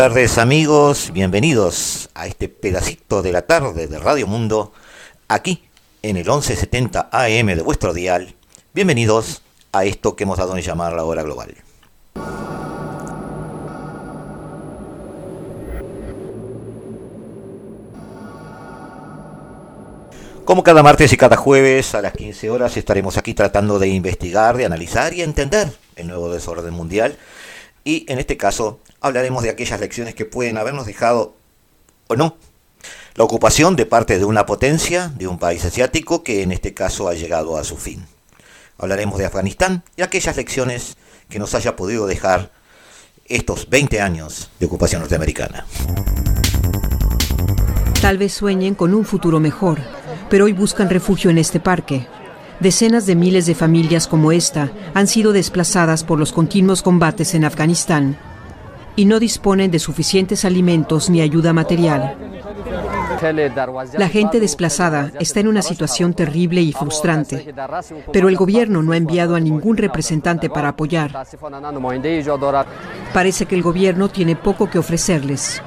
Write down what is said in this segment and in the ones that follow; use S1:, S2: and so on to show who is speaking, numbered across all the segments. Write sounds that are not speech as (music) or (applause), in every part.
S1: tardes amigos, bienvenidos a este pedacito de la tarde de Radio Mundo, aquí en el 1170 AM de vuestro dial. Bienvenidos a esto que hemos dado en llamar la hora global. Como cada martes y cada jueves a las 15 horas estaremos aquí tratando de investigar, de analizar y entender el nuevo desorden mundial y en este caso hablaremos de aquellas lecciones que pueden habernos dejado o no la ocupación de parte de una potencia de un país asiático que en este caso ha llegado a su fin. Hablaremos de Afganistán y aquellas lecciones que nos haya podido dejar estos 20 años de ocupación norteamericana.
S2: Tal vez sueñen con un futuro mejor, pero hoy buscan refugio en este parque, Decenas de miles de familias como esta han sido desplazadas por los continuos combates en Afganistán y no disponen de suficientes alimentos ni ayuda material. La gente desplazada está en una situación terrible y frustrante, pero el gobierno no ha enviado a ningún representante para apoyar. Parece que el gobierno tiene poco que ofrecerles.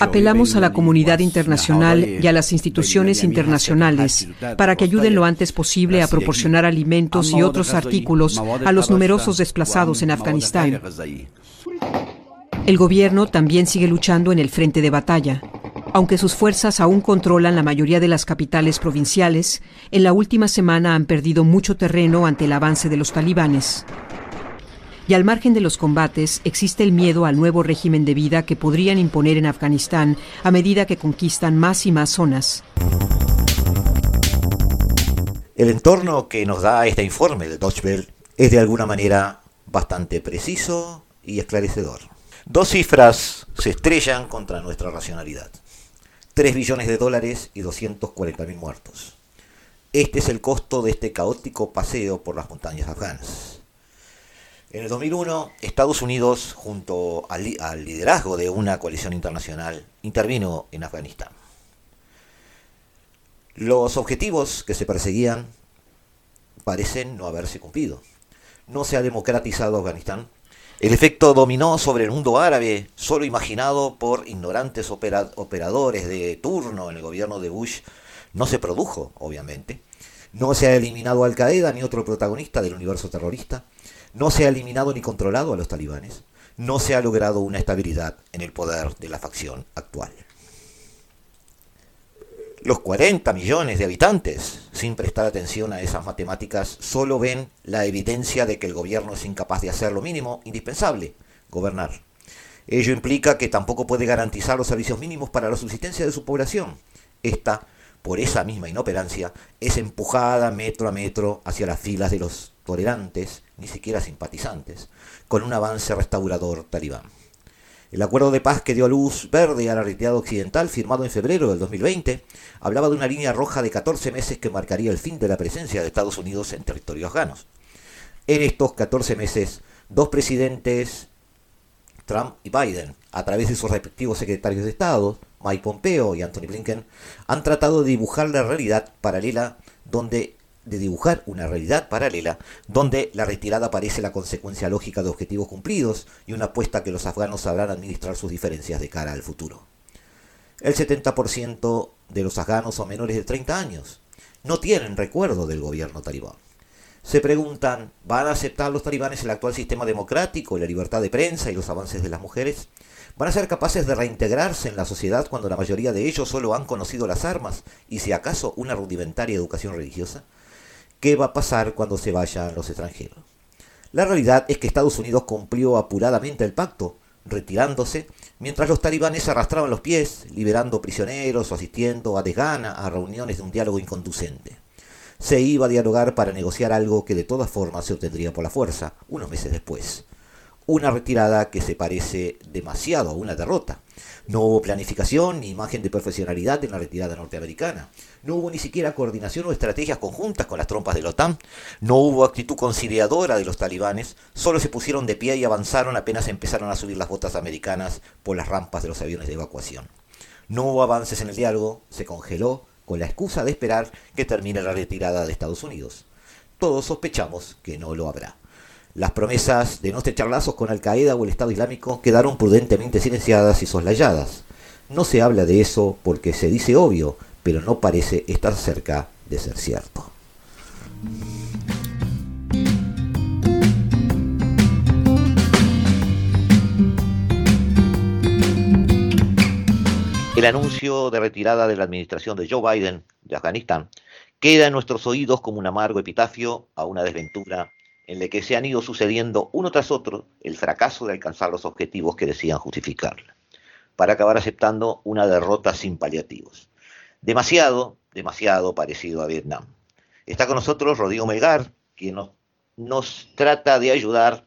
S2: Apelamos a la comunidad internacional y a las instituciones internacionales para que ayuden lo antes posible a proporcionar alimentos y otros artículos a los numerosos desplazados en Afganistán. El gobierno también sigue luchando en el frente de batalla. Aunque sus fuerzas aún controlan la mayoría de las capitales provinciales, en la última semana han perdido mucho terreno ante el avance de los talibanes. Y al margen de los combates, existe el miedo al nuevo régimen de vida que podrían imponer en Afganistán a medida que conquistan más y más zonas.
S1: El entorno que nos da este informe de Deutsche es de alguna manera bastante preciso y esclarecedor. Dos cifras se estrellan contra nuestra racionalidad. 3 billones de dólares y 240 mil muertos. Este es el costo de este caótico paseo por las montañas afganas. En el 2001, Estados Unidos, junto al, liderazgo de una coalición internacional, intervino en Afganistán. Los objetivos que se perseguían parecen no haberse cumplido. No se ha democratizado Afganistán. El efecto dominó sobre el mundo árabe, solo imaginado por ignorantes operadores de turno en el gobierno de Bush, no se produjo, obviamente. No se ha eliminado Al Qaeda ni otro protagonista del universo terrorista. No se ha eliminado ni controlado a los talibanes. No se ha logrado una estabilidad en el poder de la facción actual. Los 40 millones de habitantes, sin prestar atención a esas matemáticas, solo ven la evidencia de que el gobierno es incapaz de hacer lo mínimo indispensable, gobernar. Ello implica que tampoco puede garantizar los servicios mínimos para la subsistencia de su población. Esta, por esa misma inoperancia, es empujada metro a metro hacia las filas de los tolerantes, ni siquiera simpatizantes, con un avance restaurador talibán. El acuerdo de paz que dio luz verde a la occidental, firmado en febrero del 2020, hablaba de una línea roja de 14 meses que marcaría el fin de la presencia de Estados Unidos en territorios afganos. En estos 14 meses, dos presidentes, Trump y Biden, a través de sus respectivos secretarios de Estado, Mike Pompeo y Anthony Blinken, han tratado de dibujar la realidad paralela donde de dibujar una realidad paralela donde la retirada parece la consecuencia lógica de objetivos cumplidos y una apuesta que los afganos sabrán administrar sus diferencias de cara al futuro. El 70% de los afganos son menores de 30 años. No tienen recuerdo del gobierno talibán. Se preguntan, ¿van a aceptar los talibanes el actual sistema democrático, la libertad de prensa y los avances de las mujeres? ¿Van a ser capaces de reintegrarse en la sociedad cuando la mayoría de ellos solo han conocido las armas y si acaso una rudimentaria educación religiosa? qué va a pasar cuando se vayan los extranjeros. La realidad es que Estados Unidos cumplió apuradamente el pacto, retirándose, mientras los talibanes arrastraban los pies, liberando prisioneros o asistiendo a desgana a reuniones de un diálogo inconducente. Se iba a dialogar para negociar algo que de todas formas se obtendría por la fuerza, unos meses después. Una retirada que se parece demasiado a una derrota. No hubo planificación ni imagen de profesionalidad en la retirada norteamericana. No hubo ni siquiera coordinación o estrategias conjuntas con las trompas de la OTAN. No hubo actitud conciliadora de los talibanes. Solo se pusieron de pie y avanzaron apenas empezaron a subir las botas americanas por las rampas de los aviones de evacuación. No hubo avances en el diálogo. Se congeló con la excusa de esperar que termine la retirada de Estados Unidos. Todos sospechamos que no lo habrá. Las promesas de no estrechar lazos con Al-Qaeda o el Estado Islámico quedaron prudentemente silenciadas y soslayadas. No se habla de eso porque se dice obvio, pero no parece estar cerca de ser cierto. El anuncio de retirada de la administración de Joe Biden de Afganistán queda en nuestros oídos como un amargo epitafio a una desventura en la que se han ido sucediendo uno tras otro el fracaso de alcanzar los objetivos que decían justificarla, para acabar aceptando una derrota sin paliativos. Demasiado, demasiado parecido a Vietnam. Está con nosotros Rodrigo Melgar, quien nos, nos trata de ayudar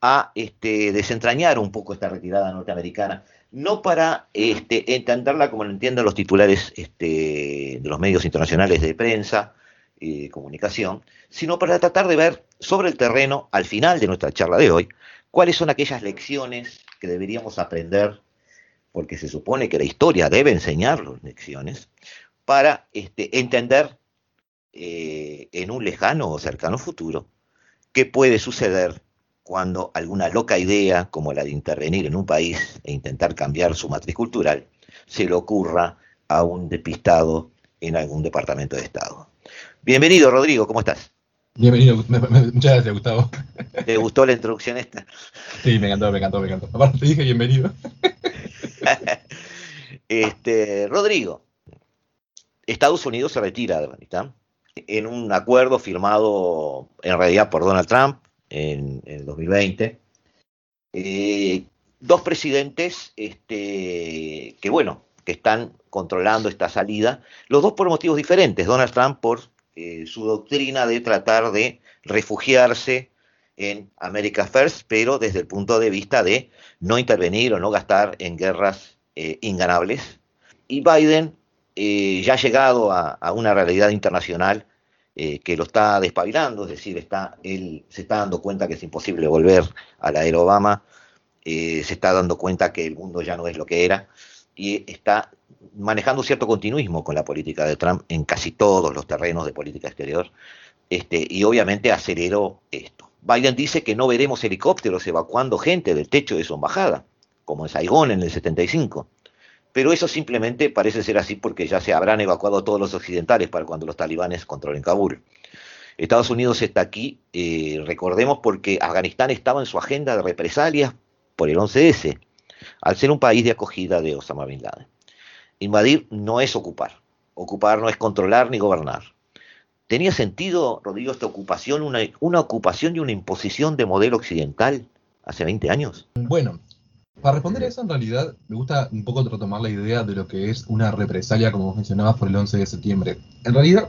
S1: a este, desentrañar un poco esta retirada norteamericana, no para este, entenderla como lo entienden los titulares este, de los medios internacionales de prensa, y comunicación, sino para tratar de ver sobre el terreno, al final de nuestra charla de hoy, cuáles son aquellas lecciones que deberíamos aprender, porque se supone que la historia debe enseñarnos lecciones, para este, entender eh, en un lejano o cercano futuro qué puede suceder cuando alguna loca idea, como la de intervenir en un país e intentar cambiar su matriz cultural, se le ocurra a un despistado en algún departamento de Estado. Bienvenido, Rodrigo, ¿cómo estás?
S3: Bienvenido, muchas gracias, Gustavo.
S1: ¿Te gustó la introducción esta?
S3: Sí, me encantó, me encantó, me encantó. Aparte te dije bienvenido. (laughs)
S1: este, Rodrigo, Estados Unidos se retira de Afganistán en un acuerdo firmado en realidad por Donald Trump en, el 2020. Eh, dos presidentes este, que, bueno, que están controlando esta salida, los dos por motivos diferentes. Donald Trump por eh, su doctrina de tratar de refugiarse en America First, pero desde el punto de vista de no intervenir o no gastar en guerras eh, inganables. Y Biden, eh, ya ha llegado a, una realidad internacional que lo está despabilando, es decir, está, él se está dando cuenta que es imposible volver a la era Obama, se está dando cuenta que el mundo ya no es lo que era y está manejando cierto continuismo con la política de Trump en casi todos los terrenos de política exterior, este, y obviamente aceleró esto. Biden dice que no veremos helicópteros evacuando gente del techo de su embajada, como en Saigón en el 75. Pero eso simplemente parece ser así porque ya se habrán evacuado todos los occidentales para cuando los talibanes controlen Kabul. Estados Unidos está aquí, eh, recordemos, porque Afganistán estaba en su agenda de represalias por el 11S, al ser un país de acogida de Osama Bin Laden. Invadir no es ocupar. Ocupar no es controlar ni gobernar. ¿Tenía sentido, Rodrigo, esta ocupación, una, una ocupación y una imposición de modelo occidental hace 20 años?
S3: Bueno, para responder a eso, en realidad, me gusta un poco retomar la idea de lo que es una represalia, como mencionabas, por el 11 de septiembre. En realidad,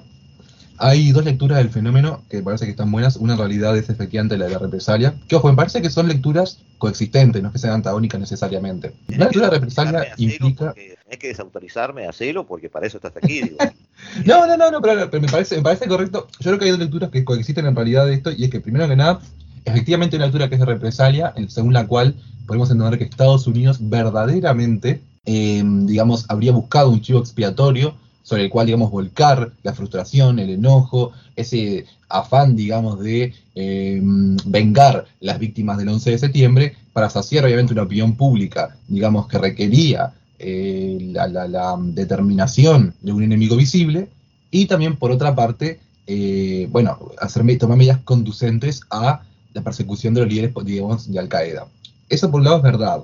S3: hay dos lecturas del fenómeno que parece que están buenas. Una en realidad es efectivamente la de la represalia. Que ojo, me parece que son lecturas coexistentes, no es que sean antagónicas necesariamente.
S1: La lectura de represalia implica. Hay que desautorizarme a hacerlo porque para eso estás aquí. (laughs)
S3: no, no, no, no pero, me, parece, me parece correcto. Yo creo que hay dos lecturas que coexisten en realidad de esto, y es que primero que nada, efectivamente hay una lectura que es de represalia, según la cual podemos entender que Estados Unidos verdaderamente, eh, digamos, habría buscado un chivo expiatorio sobre el cual, digamos, volcar la frustración, el enojo, ese afán, digamos, de eh, vengar las víctimas del 11 de septiembre para saciar, obviamente, una opinión pública, digamos, que requería eh, la, determinación de un enemigo visible, y también, por otra parte, eh, bueno, hacer, tomar medidas conducentes a la persecución de los líderes, digamos, de Al-Qaeda. Eso por un lado es verdad.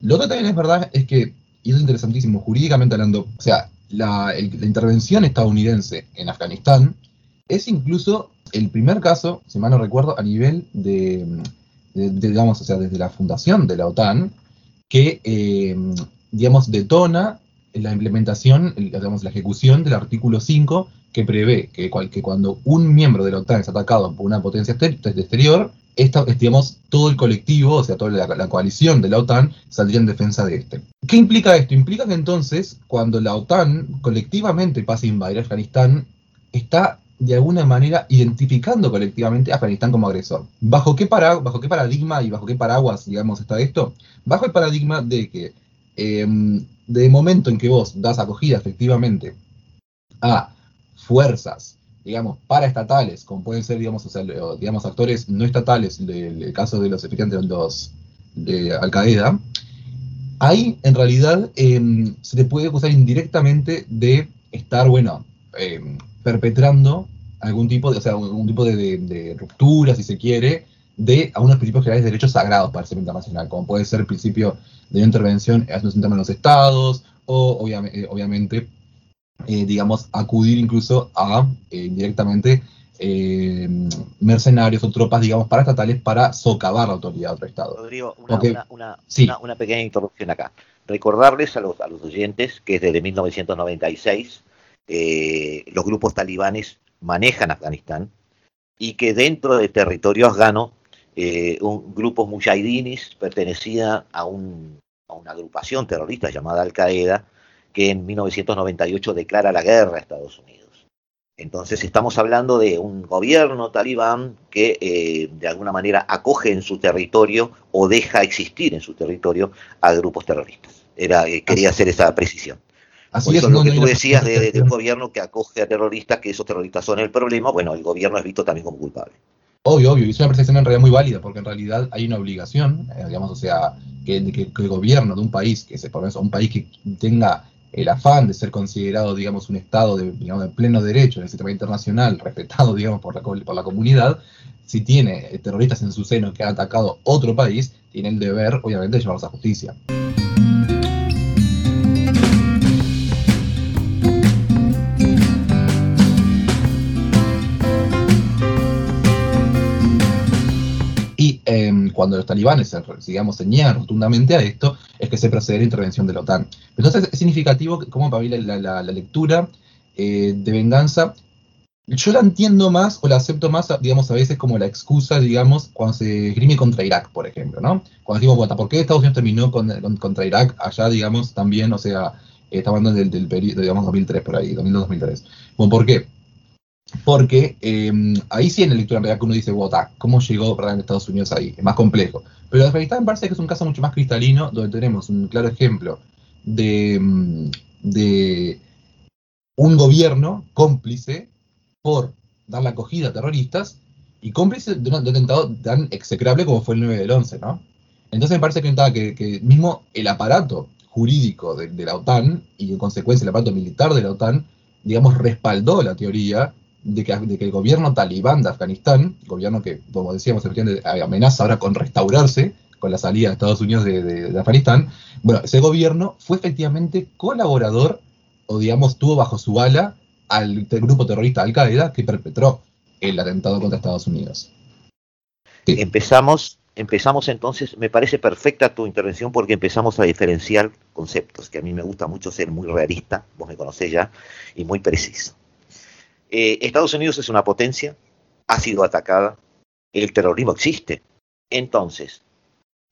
S3: Lo otro también es verdad es que, y es interesantísimo, jurídicamente hablando, o sea, la, intervención estadounidense en Afganistán es incluso el primer caso, si mal no recuerdo, a nivel de, digamos, o sea, desde la fundación de la OTAN, que, eh, digamos, detona la implementación, digamos, la ejecución del artículo 5, que prevé que, cuando un miembro de la OTAN es atacado por una potencia exterior, esta, todo el colectivo, o sea, toda la, coalición de la OTAN saldría en defensa de este. ¿Qué implica esto? Implica que entonces, cuando la OTAN colectivamente pasa a invadir Afganistán, está de alguna manera identificando colectivamente a Afganistán como agresor. ¿Bajo qué, para, ¿Bajo qué paradigma y bajo qué paraguas, digamos, está esto? Bajo el paradigma de que em, de momento en que vos das acogida efectivamente a fuerzas, digamos, paraestatales, como pueden ser, digamos, digamos actores no estatales, el caso de los efectivamente los de Al Qaeda, ahí en realidad em, se te puede acusar indirectamente de estar, bueno, em, perpetrando algún tipo de, o sea, algún tipo de, ruptura, si se quiere, de algunos principios generales de derechos sagrados para el sistema internacional, como puede ser el principio de intervención en los estados, o obviamente, obviamente eh, digamos, acudir incluso a eh, directamente eh, mercenarios o tropas, digamos, paraestatales para socavar la autoridad de otro Estado.
S1: Rodrigo, una, pequeña interrupción acá. Recordarles a los, a los oyentes que desde 1996 los grupos talibanes manejan Afganistán y que dentro del territorio afgano un grupo mujahidines pertenecía a, un, a una agrupación terrorista llamada Al-Qaeda que en 1998 declara la guerra a Estados Unidos. Entonces estamos hablando de un gobierno talibán que eh, de alguna manera acoge en su territorio o deja existir en su territorio a grupos terroristas. Era, eh, quería hacer esa precisión. Así es, lo que tú decías de, un gobierno que acoge a terroristas, que esos terroristas son el problema, bueno, el gobierno es visto también como culpable.
S3: Obvio, obvio, y es una percepción en realidad muy válida, porque en realidad hay una obligación, eh, digamos, o sea, que, el gobierno de un país, que se por un país que tenga el afán de ser considerado, digamos, un Estado de, pleno derecho en el sistema internacional, (laughs) respetado, digamos, por la, por la comunidad, si tiene terroristas en su seno que han atacado otro país, tiene el deber, obviamente, de llevarlos a justicia. cuando los talibanes, rotundamente a esto, que se procede a la intervención de la OTAN. Entonces es significativo como para mí la, lectura eh, de venganza, yo la entiendo más o la acepto más, digamos, a veces como la excusa, digamos, cuando se esgrime contra Irak, por ejemplo, ¿no? Cuando decimos, bueno, ¿por qué Estados Unidos terminó contra Irak allá, digamos, también, o sea, estamos hablando del periodo, digamos, 2003 por ahí, 2002-2003? Bueno, ¿por qué? Porque em, ahí sí en la lectura en realidad que uno dice, Bogotá, ¿cómo llegó para Estados Unidos ahí? Es más complejo. Pero Afganistán me parece que es un caso mucho más cristalino, donde tenemos un claro ejemplo de, em, de un gobierno cómplice por dar la acogida a terroristas y cómplice de un, atentado tan execrable como fue el 9 del 11, ¿no? Entonces me parece que, que, mismo el aparato jurídico de, la OTAN y en consecuencia el aparato militar de la OTAN, digamos, respaldó la teoría de que, el gobierno talibán de Afganistán, gobierno que, como decíamos, amenaza ahora con restaurarse con la salida de Estados Unidos de, Afganistán, bueno, ese gobierno fue efectivamente colaborador, o digamos, tuvo bajo su ala al grupo terrorista Al-Qaeda que perpetró el atentado contra Estados Unidos.
S1: Empezamos, empezamos entonces, me parece perfecta tu intervención porque empezamos a diferenciar conceptos, que a mí me gusta mucho ser muy realista, vos me conocés ya, y muy preciso. Eh, Estados Unidos es una potencia, ha sido atacada, el terrorismo existe. Entonces,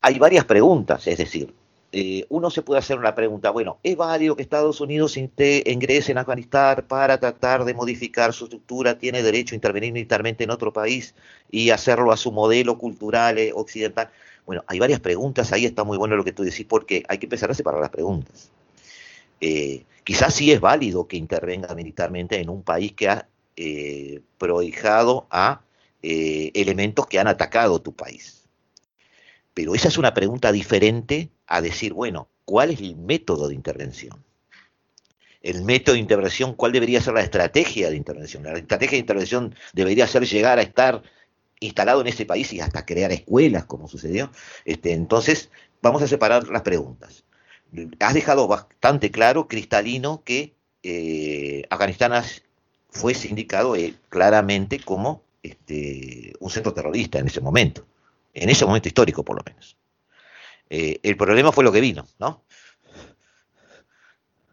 S1: hay varias preguntas, es decir, eh, uno se puede hacer una pregunta, bueno, ¿es válido que Estados Unidos ingrese en Afganistán para tratar de modificar su estructura? ¿Tiene derecho a intervenir militarmente en otro país y hacerlo a su modelo cultural eh, occidental? Bueno, hay varias preguntas, ahí está muy bueno lo que tú decís, porque hay que empezar a separar las preguntas. Quizás sí es válido que intervenga militarmente en un país que ha eh, prohijado a eh, elementos que han atacado tu país. Pero esa es una pregunta diferente a decir, bueno, ¿cuál es el método de intervención? El método de intervención, ¿cuál debería ser la estrategia de intervención? La estrategia de intervención debería ser llegar a estar instalado en ese país y hasta crear escuelas, como sucedió. Este, entonces, vamos a separar las preguntas. Has dejado bastante claro, cristalino, que eh, Afganistán fue sindicado eh, claramente como este, un centro terrorista en ese momento, en ese momento histórico por lo menos. Eh, el problema fue lo que vino, ¿no?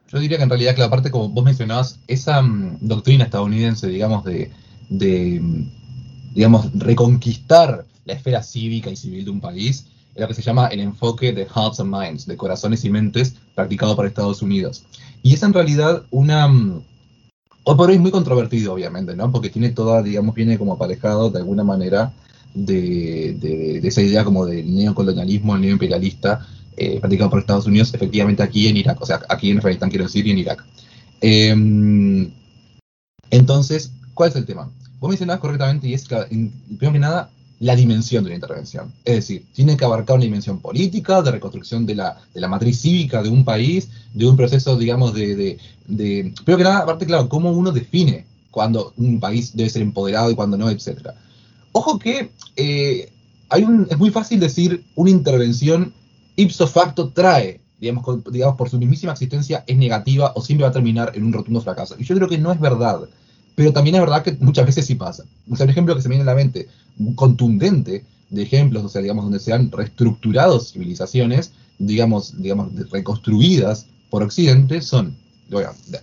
S3: Yo diría que en realidad, que aparte como vos mencionabas, esa mm, doctrina estadounidense, digamos, de, de, mm, digamos, reconquistar la esfera cívica y civil de un país, es lo que se llama el enfoque de hearts and minds, de corazones y mentes, practicado por Estados Unidos. Y es en realidad una... Mm, hoy por hoy muy controvertido, obviamente, ¿no? Porque tiene toda, digamos, viene como aparejado de alguna manera de, de, esa idea como del neocolonialismo, el neoimperialista, eh, practicado por Estados Unidos, efectivamente aquí en Irak, o sea, aquí en Afganistán quiero decir, y en Irak. Em, entonces, ¿cuál es el tema? Vos mencionabas correctamente, y es que, primero que nada, la dimensión de la intervención. Es decir, tiene que abarcar una dimensión política, de reconstrucción de la, de la matriz cívica de un país, de un proceso, digamos, de, de, Primero que nada, aparte, claro, cómo uno define cuando un país debe ser empoderado y cuando no, etcétera. Ojo que eh, es muy fácil decir una intervención ipso facto trae, digamos, digamos, por su mismísima existencia, es negativa o siempre va a terminar en un rotundo fracaso. Y yo creo que no es verdad. Pero también es verdad que muchas veces sí pasa. O sea, un ejemplo que se me viene a la mente, contundente de ejemplos, o sea, digamos, donde se han reestructurado civilizaciones, digamos, digamos, reconstruidas por Occidente, son,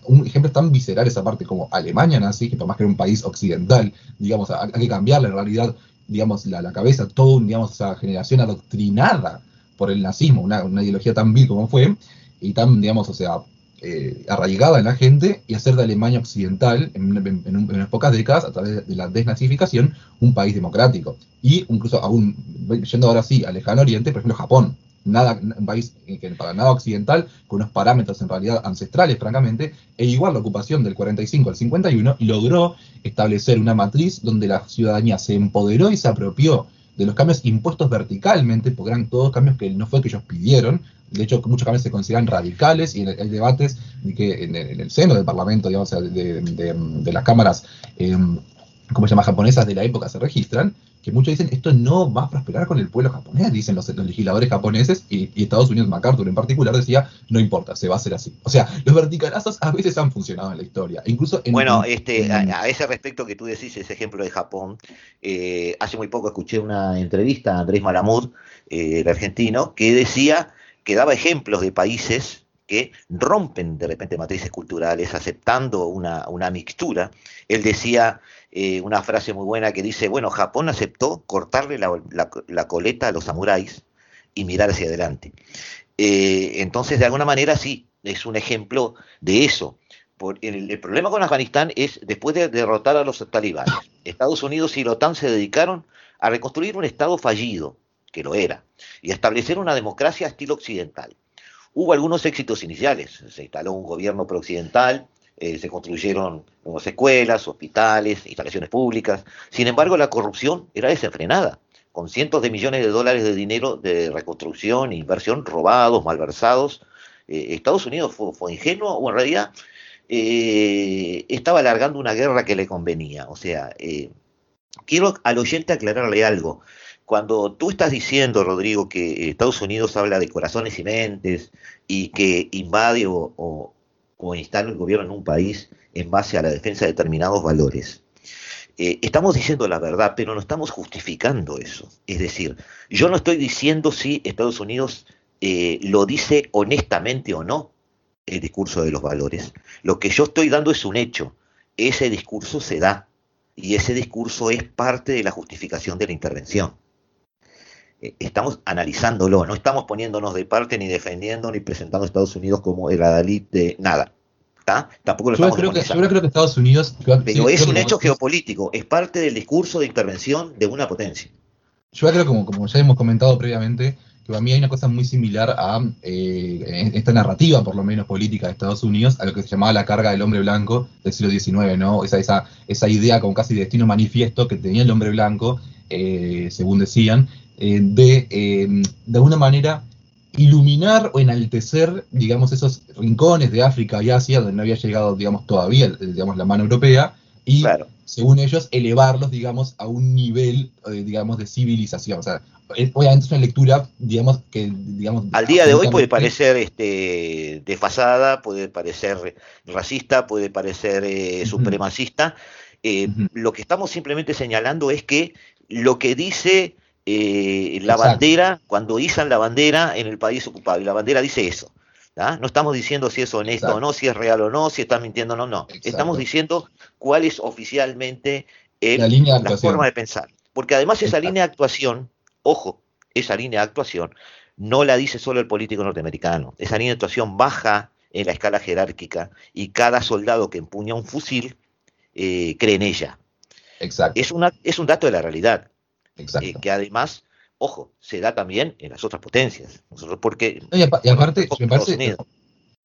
S3: un ejemplo tan visceral esa parte como Alemania nazi, que por más que era un país occidental, digamos, hay que cambiarle en realidad, digamos, la, la cabeza, toda, digamos, esa generación adoctrinada por el nazismo, una, ideología tan vil como fue, y tan, digamos, o sea, eh, arraigada en la gente, y hacer de Alemania occidental, en, unas pocas décadas, a través de la desnazificación, un país democrático. Y incluso aún, yendo ahora sí al lejano oriente, por ejemplo, Japón, nada, un país que para nada occidental, con unos parámetros en realidad ancestrales, francamente, e igual la ocupación del 45 al 51 logró establecer una matriz donde la ciudadanía se empoderó y se apropió de los cambios impuestos verticalmente, porque eran todos cambios que no fue que ellos pidieron, de hecho muchos cambios se consideran radicales y hay debates de que en el, seno del Parlamento, digamos, de, las cámaras, eh, ¿cómo se llama?, japonesas de la época se registran, que muchos dicen esto no va a prosperar con el pueblo japonés, dicen los, legisladores japoneses, y, Estados Unidos, MacArthur en particular, decía, no importa, se va a hacer así. O sea, los verticalazos a veces han funcionado en la historia, incluso en...
S1: Bueno, este, a, ese respecto que tú decís, ese ejemplo de Japón, eh, hace muy poco escuché una entrevista a Andrés Malamud, eh, el argentino, que decía que daba ejemplos de países que rompen de repente matrices culturales aceptando una, una mixtura. Él decía eh, una frase muy buena que dice, bueno, Japón aceptó cortarle la, coleta a los samuráis y mirar hacia adelante. Eh, entonces, de alguna manera, sí, es un ejemplo de eso. Por, el, problema con Afganistán es, después de derrotar a los talibanes, Estados Unidos y la OTAN se dedicaron a reconstruir un Estado fallido, que lo era, y a establecer una democracia estilo occidental. Hubo algunos éxitos iniciales, se instaló un gobierno prooccidental, eh, se construyeron nuevas escuelas, hospitales, instalaciones públicas. Sin embargo, la corrupción era desenfrenada, con cientos de millones de dólares de dinero de reconstrucción e inversión robados, malversados. Eh, Estados Unidos fue, ingenuo o en realidad eh, estaba alargando una guerra que le convenía. O sea, quiero al oyente aclararle algo. Cuando tú estás diciendo, Rodrigo, que Estados Unidos habla de corazones y mentes y que invade o, o instala el gobierno en un país en base a la defensa de determinados valores. Eh, estamos diciendo la verdad, pero no estamos justificando eso. Es decir, yo no estoy diciendo si Estados Unidos eh, lo dice honestamente o no, el discurso de los valores. Lo que yo estoy dando es un hecho. Ese discurso se da y ese discurso es parte de la justificación de la intervención. Eh, estamos analizándolo, no estamos poniéndonos de parte ni defendiendo ni presentando a Estados Unidos como el adalid de nada. Tampoco lo
S3: yo creo, que, yo creo que Estados Unidos.
S1: Pero es un hecho geopolítico, es parte del discurso de intervención de una potencia.
S3: Yo creo, como, como ya hemos comentado previamente, que para mí hay una cosa muy similar a eh, esta narrativa, por lo menos política de Estados Unidos, a lo que se llamaba la carga del hombre blanco del siglo XIX, ¿no? Esa, esa, esa idea como casi de destino manifiesto que tenía el hombre blanco, eh, según decían, eh, de, eh, de alguna manera, iluminar o enaltecer, digamos, esos rincones de África y Asia donde no había llegado, digamos, todavía, digamos, la mano europea, y, según ellos, elevarlos, digamos, a un nivel, eh, digamos, de civilización. O sea, obviamente es una lectura, digamos, que, digamos...
S1: Al día de hoy puede parecer este, desfasada, puede parecer racista, puede parecer supremacista. Lo que estamos simplemente señalando es que lo que dice eh, la bandera, cuando izan la bandera en el país ocupado, y la bandera dice eso. No estamos diciendo si es honesto o no, si es real o no, si está mintiendo o no, no. Estamos diciendo cuál es oficialmente la, forma de pensar. Porque además esa línea de actuación, ojo, esa línea de actuación no la dice solo el político norteamericano. Esa línea de actuación baja en la escala jerárquica y cada soldado que empuña un fusil eh, cree en ella. Exacto. Es, una, es un dato de la realidad. Exacto. Eh, que además, ojo, se da también en las otras potencias. Nosotros porque...
S3: y, aparte, me parece...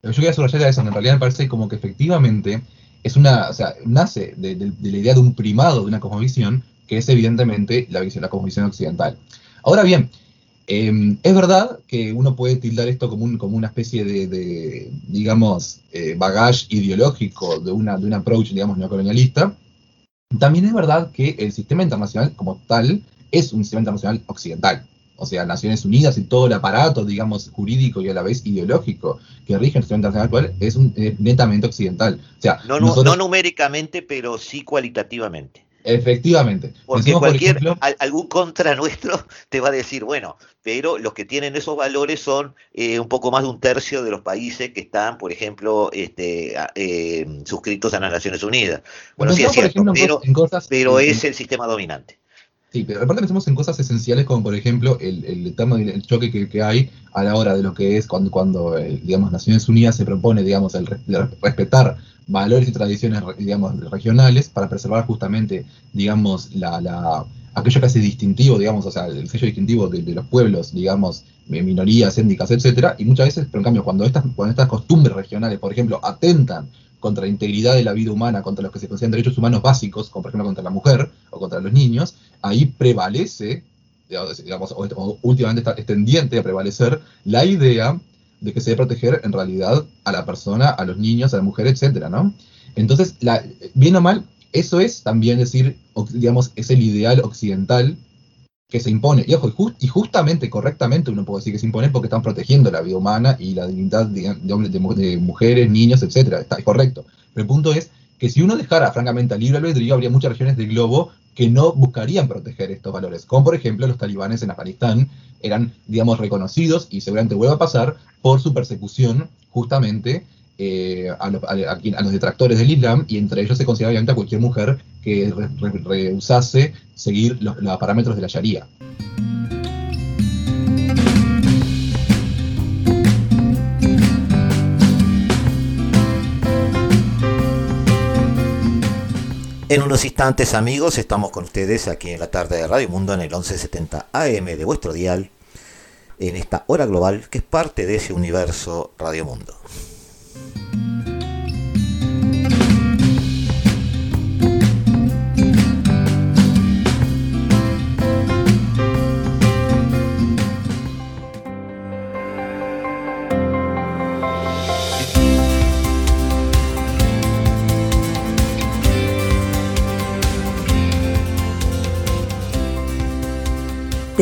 S3: Yo quería subrayar eso, en realidad me parece como que efectivamente es una, o sea, nace de, la idea de un primado de una cosmovisión que es evidentemente la, visión, la cosmovisión occidental. Ahora bien, Em, es verdad que uno puede tildar esto como, un, como una especie de, digamos, eh, bagage ideológico de, una, de un approach, digamos, neocolonialista. También es verdad que el sistema internacional como tal es un sistema internacional occidental. O sea, Naciones Unidas y todo el aparato, digamos, jurídico y a la vez ideológico que rige el sistema internacional actual es un, eh, netamente occidental. O sea,
S1: no, no numéricamente, pero sí cualitativamente.
S3: Efectivamente.
S1: Porque cualquier, algún contra (laughs) nuestro te va a decir, bueno, pero los que tienen esos valores son eh, un poco más de un tercio de los países que están, por ejemplo, este, eh, suscritos a las Naciones Unidas. Bueno, sí es cierto, pero, es el sistema dominante.
S3: Sí, pero aparte pensamos en cosas esenciales como por ejemplo el, el, choque que, hay a la hora de lo que es cuando, cuando eh, digamos, Naciones Unidas se propone, digamos, el respetar valores y tradiciones, digamos, regionales para preservar justamente, digamos, la, la, aquello que hace distintivo, digamos, o sea, el sello distintivo de, los pueblos, digamos, minorías étnicas, etcétera, y muchas veces, pero en cambio, cuando estas, cuando estas costumbres regionales, por ejemplo, atentan contra la integridad de la vida humana, contra los que se consideran derechos humanos básicos, como por ejemplo contra la mujer o contra los niños, ahí prevalece, digamos, o, últimamente está extendiente a prevalecer la idea de que se debe proteger en realidad a la persona, a los niños, a la mujer, etcétera, ¿no? Entonces, la, bien o mal, eso es también decir, digamos, es el ideal occidental que se impone. Y ojo, y, justamente, correctamente uno puede decir que se impone porque están protegiendo la vida humana y la dignidad de, de mujeres, niños, etcétera. Está correcto. Pero el punto es que si uno dejara francamente a libre albedrío, habría muchas regiones del globo que no buscarían proteger estos valores, como por ejemplo los talibanes en Afganistán eran, digamos, reconocidos y seguramente vuelva a pasar por su persecución justamente eh, a, los, detractores del Islam y entre ellos se considera obviamente a cualquier mujer que rehusase seguir los, los parámetros de la Sharia.
S1: En unos instantes, amigos, estamos con ustedes aquí en la tarde de Radio Mundo en el 1170 AM de vuestro dial, en esta hora global que es parte de ese universo Radio Mundo.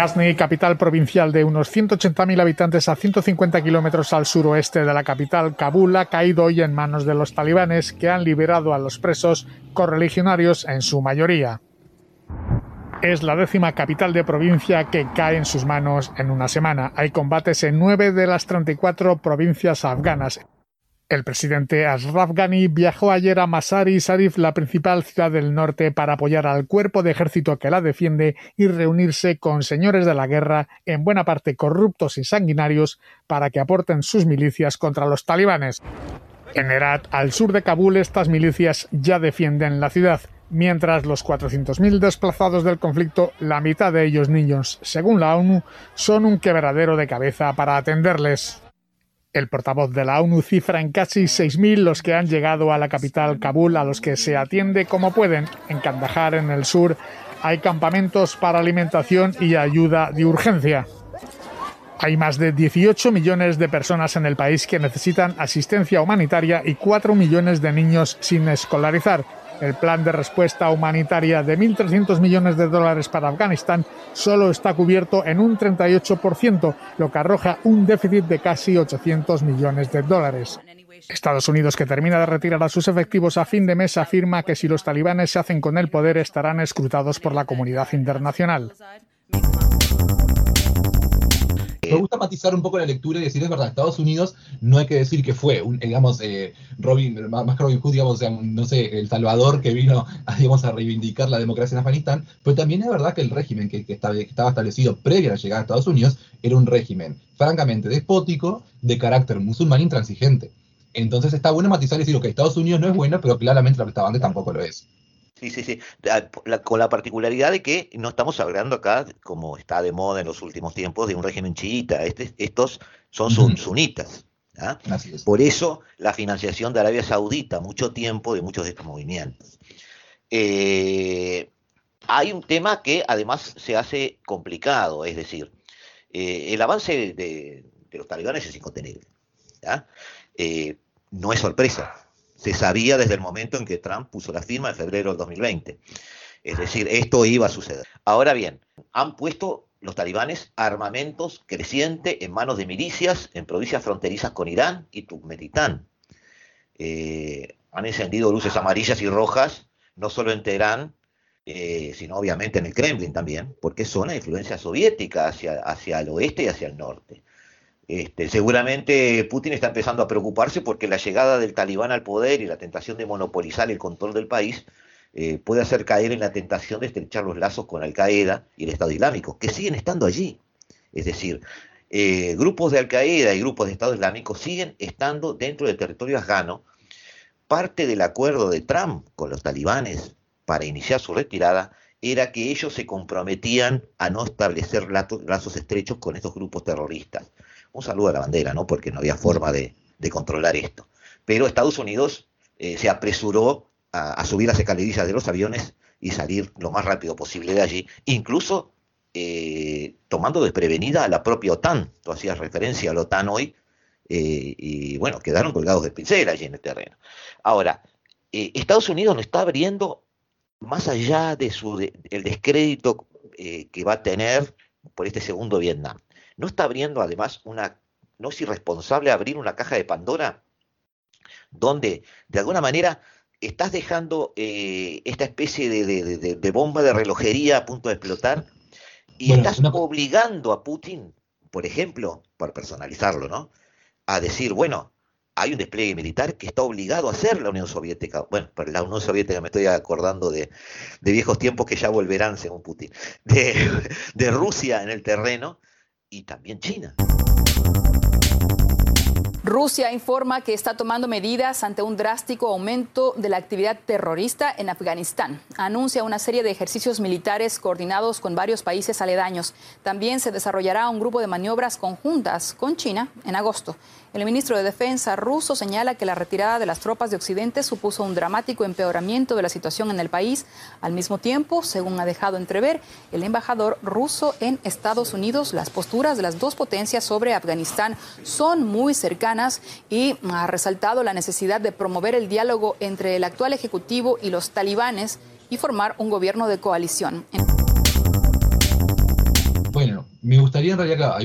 S4: Ghazni, capital provincial de unos 180.000 habitantes a 150 kilómetros al suroeste de la capital, Kabul, ha caído hoy en manos de los talibanes que han liberado a los presos correligionarios en su mayoría. Es la décima capital de provincia que cae en sus manos en una semana. Hay combates en nueve de las 34 provincias afganas. El presidente Ashraf Ghani viajó ayer a Masari Sarif, la principal ciudad del norte, para apoyar al cuerpo de ejército que la defiende y reunirse con señores de la guerra, en buena parte corruptos y sanguinarios, para que aporten sus milicias contra los talibanes. En Herat, al sur de Kabul, estas milicias ya defienden la ciudad, mientras los 400.000 desplazados del conflicto, la mitad de ellos niños, según la ONU, son un quebradero de cabeza para atenderles. El portavoz de la ONU cifra en casi 6.000 los que han llegado a la capital Kabul, a los que se atiende como pueden. En Kandahar, en el sur, hay campamentos para alimentación y ayuda de urgencia. Hay más de 18 millones de personas en el país que necesitan asistencia humanitaria y 4 millones de niños sin escolarizar. El plan de respuesta humanitaria de 1.300 millones de dólares para Afganistán solo está cubierto en un 38%, lo que arroja un déficit de casi 800 millones de dólares. Estados Unidos, que termina de retirar a sus efectivos a fin de mes, afirma que si los talibanes se hacen con el poder estarán escrutados por la comunidad internacional.
S3: Me gusta matizar un poco la lectura y decir, es verdad, Estados Unidos no hay que decir que fue, un, digamos, eh, Robin, más que Robin Hood, digamos, no sé, el Salvador que vino a, a reivindicar la democracia en Afganistán, pero también es verdad que el régimen que, estaba, establecido previo a la llegada de Estados Unidos era un régimen francamente despótico, de carácter musulmán intransigente. Entonces está bueno matizar y decir, que Estados Unidos no es bueno, pero claramente la prestaba tampoco lo es.
S1: Sí, sí, sí. con la particularidad de que no estamos hablando acá, como está de moda en los últimos tiempos, de un régimen chiita. Este, estos son sunitas. Por eso la financiación de Arabia Saudita, mucho tiempo de muchos de estos movimientos. Eh, hay un tema que además se hace complicado, es decir, eh, el avance de, los talibanes es incontenible. Eh, no es sorpresa se sabía desde el momento en que Trump puso la firma en febrero del 2020. Es decir, esto iba a suceder. Ahora bien, han puesto los talibanes armamentos creciente en manos de milicias en provincias fronterizas con Irán y Turkmenistán. Eh, han encendido luces amarillas y rojas, no solo en Teherán, eh, sino obviamente en el Kremlin también, porque son la influencia soviética hacia, hacia el oeste y hacia el norte. Este, seguramente Putin está empezando a preocuparse porque la llegada del talibán al poder y la tentación de monopolizar el control del país eh, puede hacer caer en la tentación de estrechar los lazos con Al Qaeda y el Estado Islámico, que siguen estando allí. Es decir, eh, grupos de Al Qaeda y grupos de Estado Islámico siguen estando dentro del territorio afgano. Parte del acuerdo de Trump con los talibanes para iniciar su retirada era que ellos se comprometían a no establecer lazos estrechos con estos grupos terroristas un saludo a la bandera, ¿no? Porque no había forma de, controlar esto. Pero Estados Unidos eh, se apresuró a, subir las escalerillas de los aviones y salir lo más rápido posible de allí, incluso eh, tomando desprevenida a la propia OTAN. Tú hacías referencia a la OTAN hoy, eh, y bueno, quedaron colgados de pincel allí en el terreno. Ahora, Estados Unidos no está abriendo, más allá de su el descrédito que va a tener por este segundo Vietnam, ¿No está abriendo además una, no es irresponsable abrir una caja de Pandora donde de alguna manera estás dejando eh, esta especie de, bomba de relojería a punto de explotar y estás obligando a Putin, por ejemplo, por personalizarlo, ¿no? A decir, bueno, hay un despliegue militar que está obligado a hacer la Unión Soviética. Bueno, pero la Unión Soviética me estoy acordando de, viejos tiempos que ya volverán, según Putin, de Rusia en el terreno y también China.
S5: Rusia informa que está tomando medidas ante un drástico aumento de la actividad terrorista en Afganistán. Anuncia una serie de ejercicios militares coordinados con varios países aledaños. También se desarrollará un grupo de maniobras conjuntas con China en agosto. El ministro de Defensa ruso señala que la retirada de las tropas de Occidente supuso un dramático empeoramiento de la situación en el país. Al mismo tiempo, según ha dejado entrever el embajador ruso en Estados Unidos, las posturas de las dos potencias sobre Afganistán son muy cercanas y ha resaltado la necesidad de promover el diálogo entre el actual Ejecutivo y los talibanes y formar un gobierno de coalición.
S3: Bueno, me gustaría en realidad,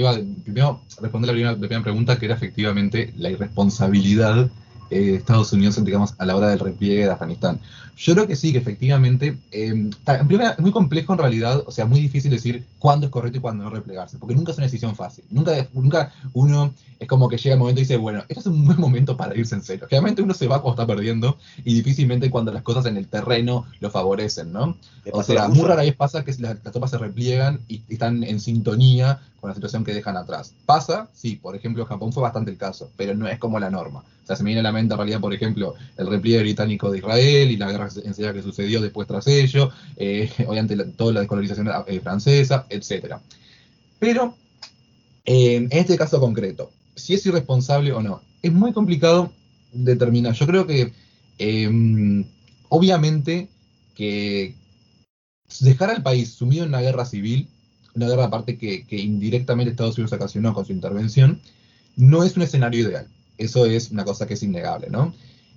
S3: primero responder la primera pregunta, que era efectivamente la irresponsabilidad de Estados Unidos, digamos, a la hora del repliegue de Afganistán. Yo creo que sí, que efectivamente, eh, en primera, es muy complejo en realidad, o sea, muy difícil decir cuándo es correcto y cuándo no replegarse, porque nunca es una decisión fácil. Nunca, nunca uno es como que llega el momento y dice, bueno, este es un buen momento para irse en serio. Generalmente uno se va cuando está perdiendo y difícilmente cuando las cosas en el terreno lo favorecen, ¿no? O sea, muy rara vez pasa que las, tropas se repliegan y, están en sintonía con la situación que dejan atrás. ¿Pasa? Sí, por ejemplo, Japón fue bastante el caso, pero no es como la norma. O sea, se me viene a la mente en realidad, por ejemplo, el repliegue británico de Israel y la guerra enseguida que sucedió después tras ello, eh, (laughs) obviamente toda la descolonización eh, francesa, etc. Pero, eh, en este caso concreto, si es irresponsable o no, es muy complicado determinar. Yo creo que, em, obviamente, que dejar al país sumido en una guerra civil, una guerra aparte que, que indirectamente Estados Unidos ocasionó con su intervención, no es un escenario ideal. Eso es una cosa que es innegable, ¿no?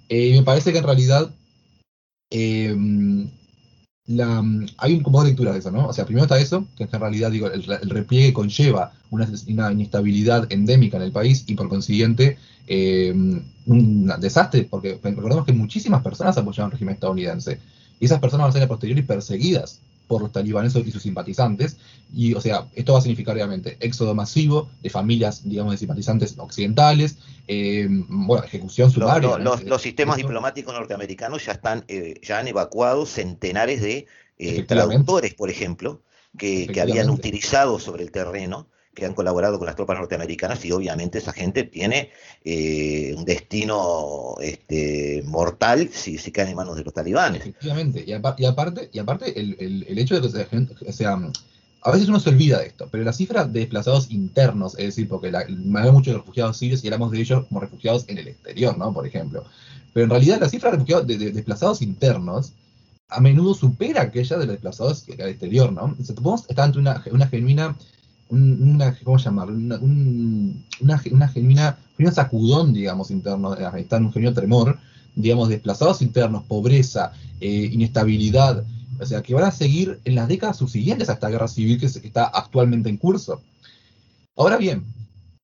S3: Eh, me parece que en realidad eh, la, hay un, como dos lecturas de eso, ¿no? O sea, primero está eso, que en realidad digo, el, repliegue conlleva una, inestabilidad endémica en el país y por consiguiente eh, un desastre, porque recordemos que muchísimas personas apoyaron al régimen estadounidense y esas personas van a ser a posteriori perseguidas por los talibanes y sus simpatizantes. Y, o sea, esto va a significar obviamente éxodo masivo de familias, digamos, de simpatizantes occidentales, eh, bueno, ejecución sumaria.
S1: los, sistemas diplomáticos norteamericanos ya están, eh, ya han evacuado centenares de eh, traductores, por ejemplo, que, que habían utilizado sobre el terreno que han colaborado con las tropas norteamericanas y obviamente esa gente tiene eh, un destino este, mortal si, si caen en manos de los talibanes.
S3: Efectivamente, y, aparte, y aparte el, hecho de que sea, a veces uno se olvida de esto, pero la cifra de desplazados internos, es decir, porque la, hay muchos refugiados sirios y hablamos de ellos como refugiados en el exterior, ¿no? Por ejemplo. Pero en realidad la cifra de, de, desplazados internos a menudo supera aquella de los desplazados al exterior, ¿no? Entonces, estar ante una genuina una, ¿cómo llamarlo? Una, una, genuina, sacudón, digamos, interno de Afganistán, un genuino tremor, digamos, desplazados internos, pobreza, eh, inestabilidad, o sea, que van a seguir en las décadas subsiguientes a esta guerra civil que, está actualmente en curso. Ahora bien,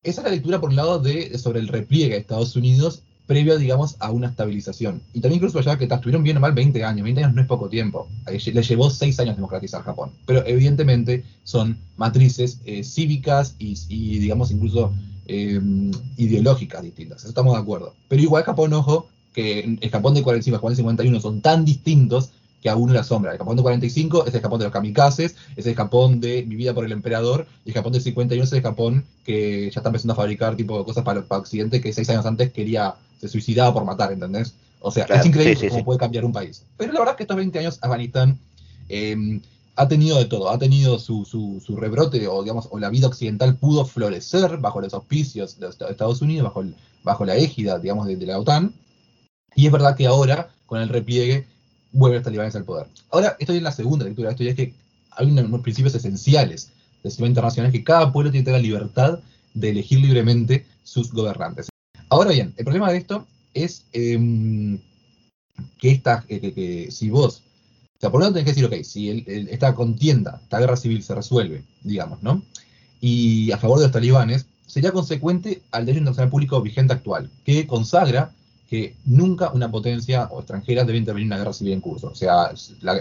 S3: esa es la lectura, por un lado, de, sobre el repliegue de Estados Unidos previo, digamos, a una estabilización. Y también incluso allá que estuvieron bien o mal 20 años, 20 años no es poco tiempo, le llevó 6 años democratizar Japón, pero evidentemente son matrices eh, cívicas y, digamos, incluso em, ideológicas distintas, eso estamos de acuerdo. Pero igual Japón, ojo, que el Japón de 45 y Japón de 51 son tan distintos que a uno le asombra. El Japón de 45 es el Japón de los kamikazes, es el Japón de Mi vida por el emperador, y el Japón de 51 es el Japón que ya está empezando a fabricar tipo cosas para, para Occidente que seis años antes quería se suicidaba por matar, ¿entendés? O sea, es increíble cómo puede cambiar un país. Pero la verdad es que estos 20 años Afganistán em, ha tenido de todo, ha tenido su, su, rebrote, o digamos, o la vida occidental pudo florecer bajo los auspicios de Estados Unidos, bajo, bajo la égida, digamos, de, la OTAN. Y es verdad que ahora, con el repliegue, vuelven los talibanes al poder. Ahora, estoy en la segunda lectura, esto ya es que hay unos principios esenciales del sistema internacional, que cada pueblo tiene la libertad de elegir libremente sus gobernantes. Ahora bien, el problema de esto es em, que, esta, que, si vos, o sea, por lo tanto tenés que decir, ok, si esta contienda, esta guerra civil se resuelve, digamos, ¿no? Y a favor de los talibanes, sería consecuente al derecho internacional público vigente actual, que consagra que nunca una potencia o extranjera debe intervenir en una guerra civil en curso. O sea,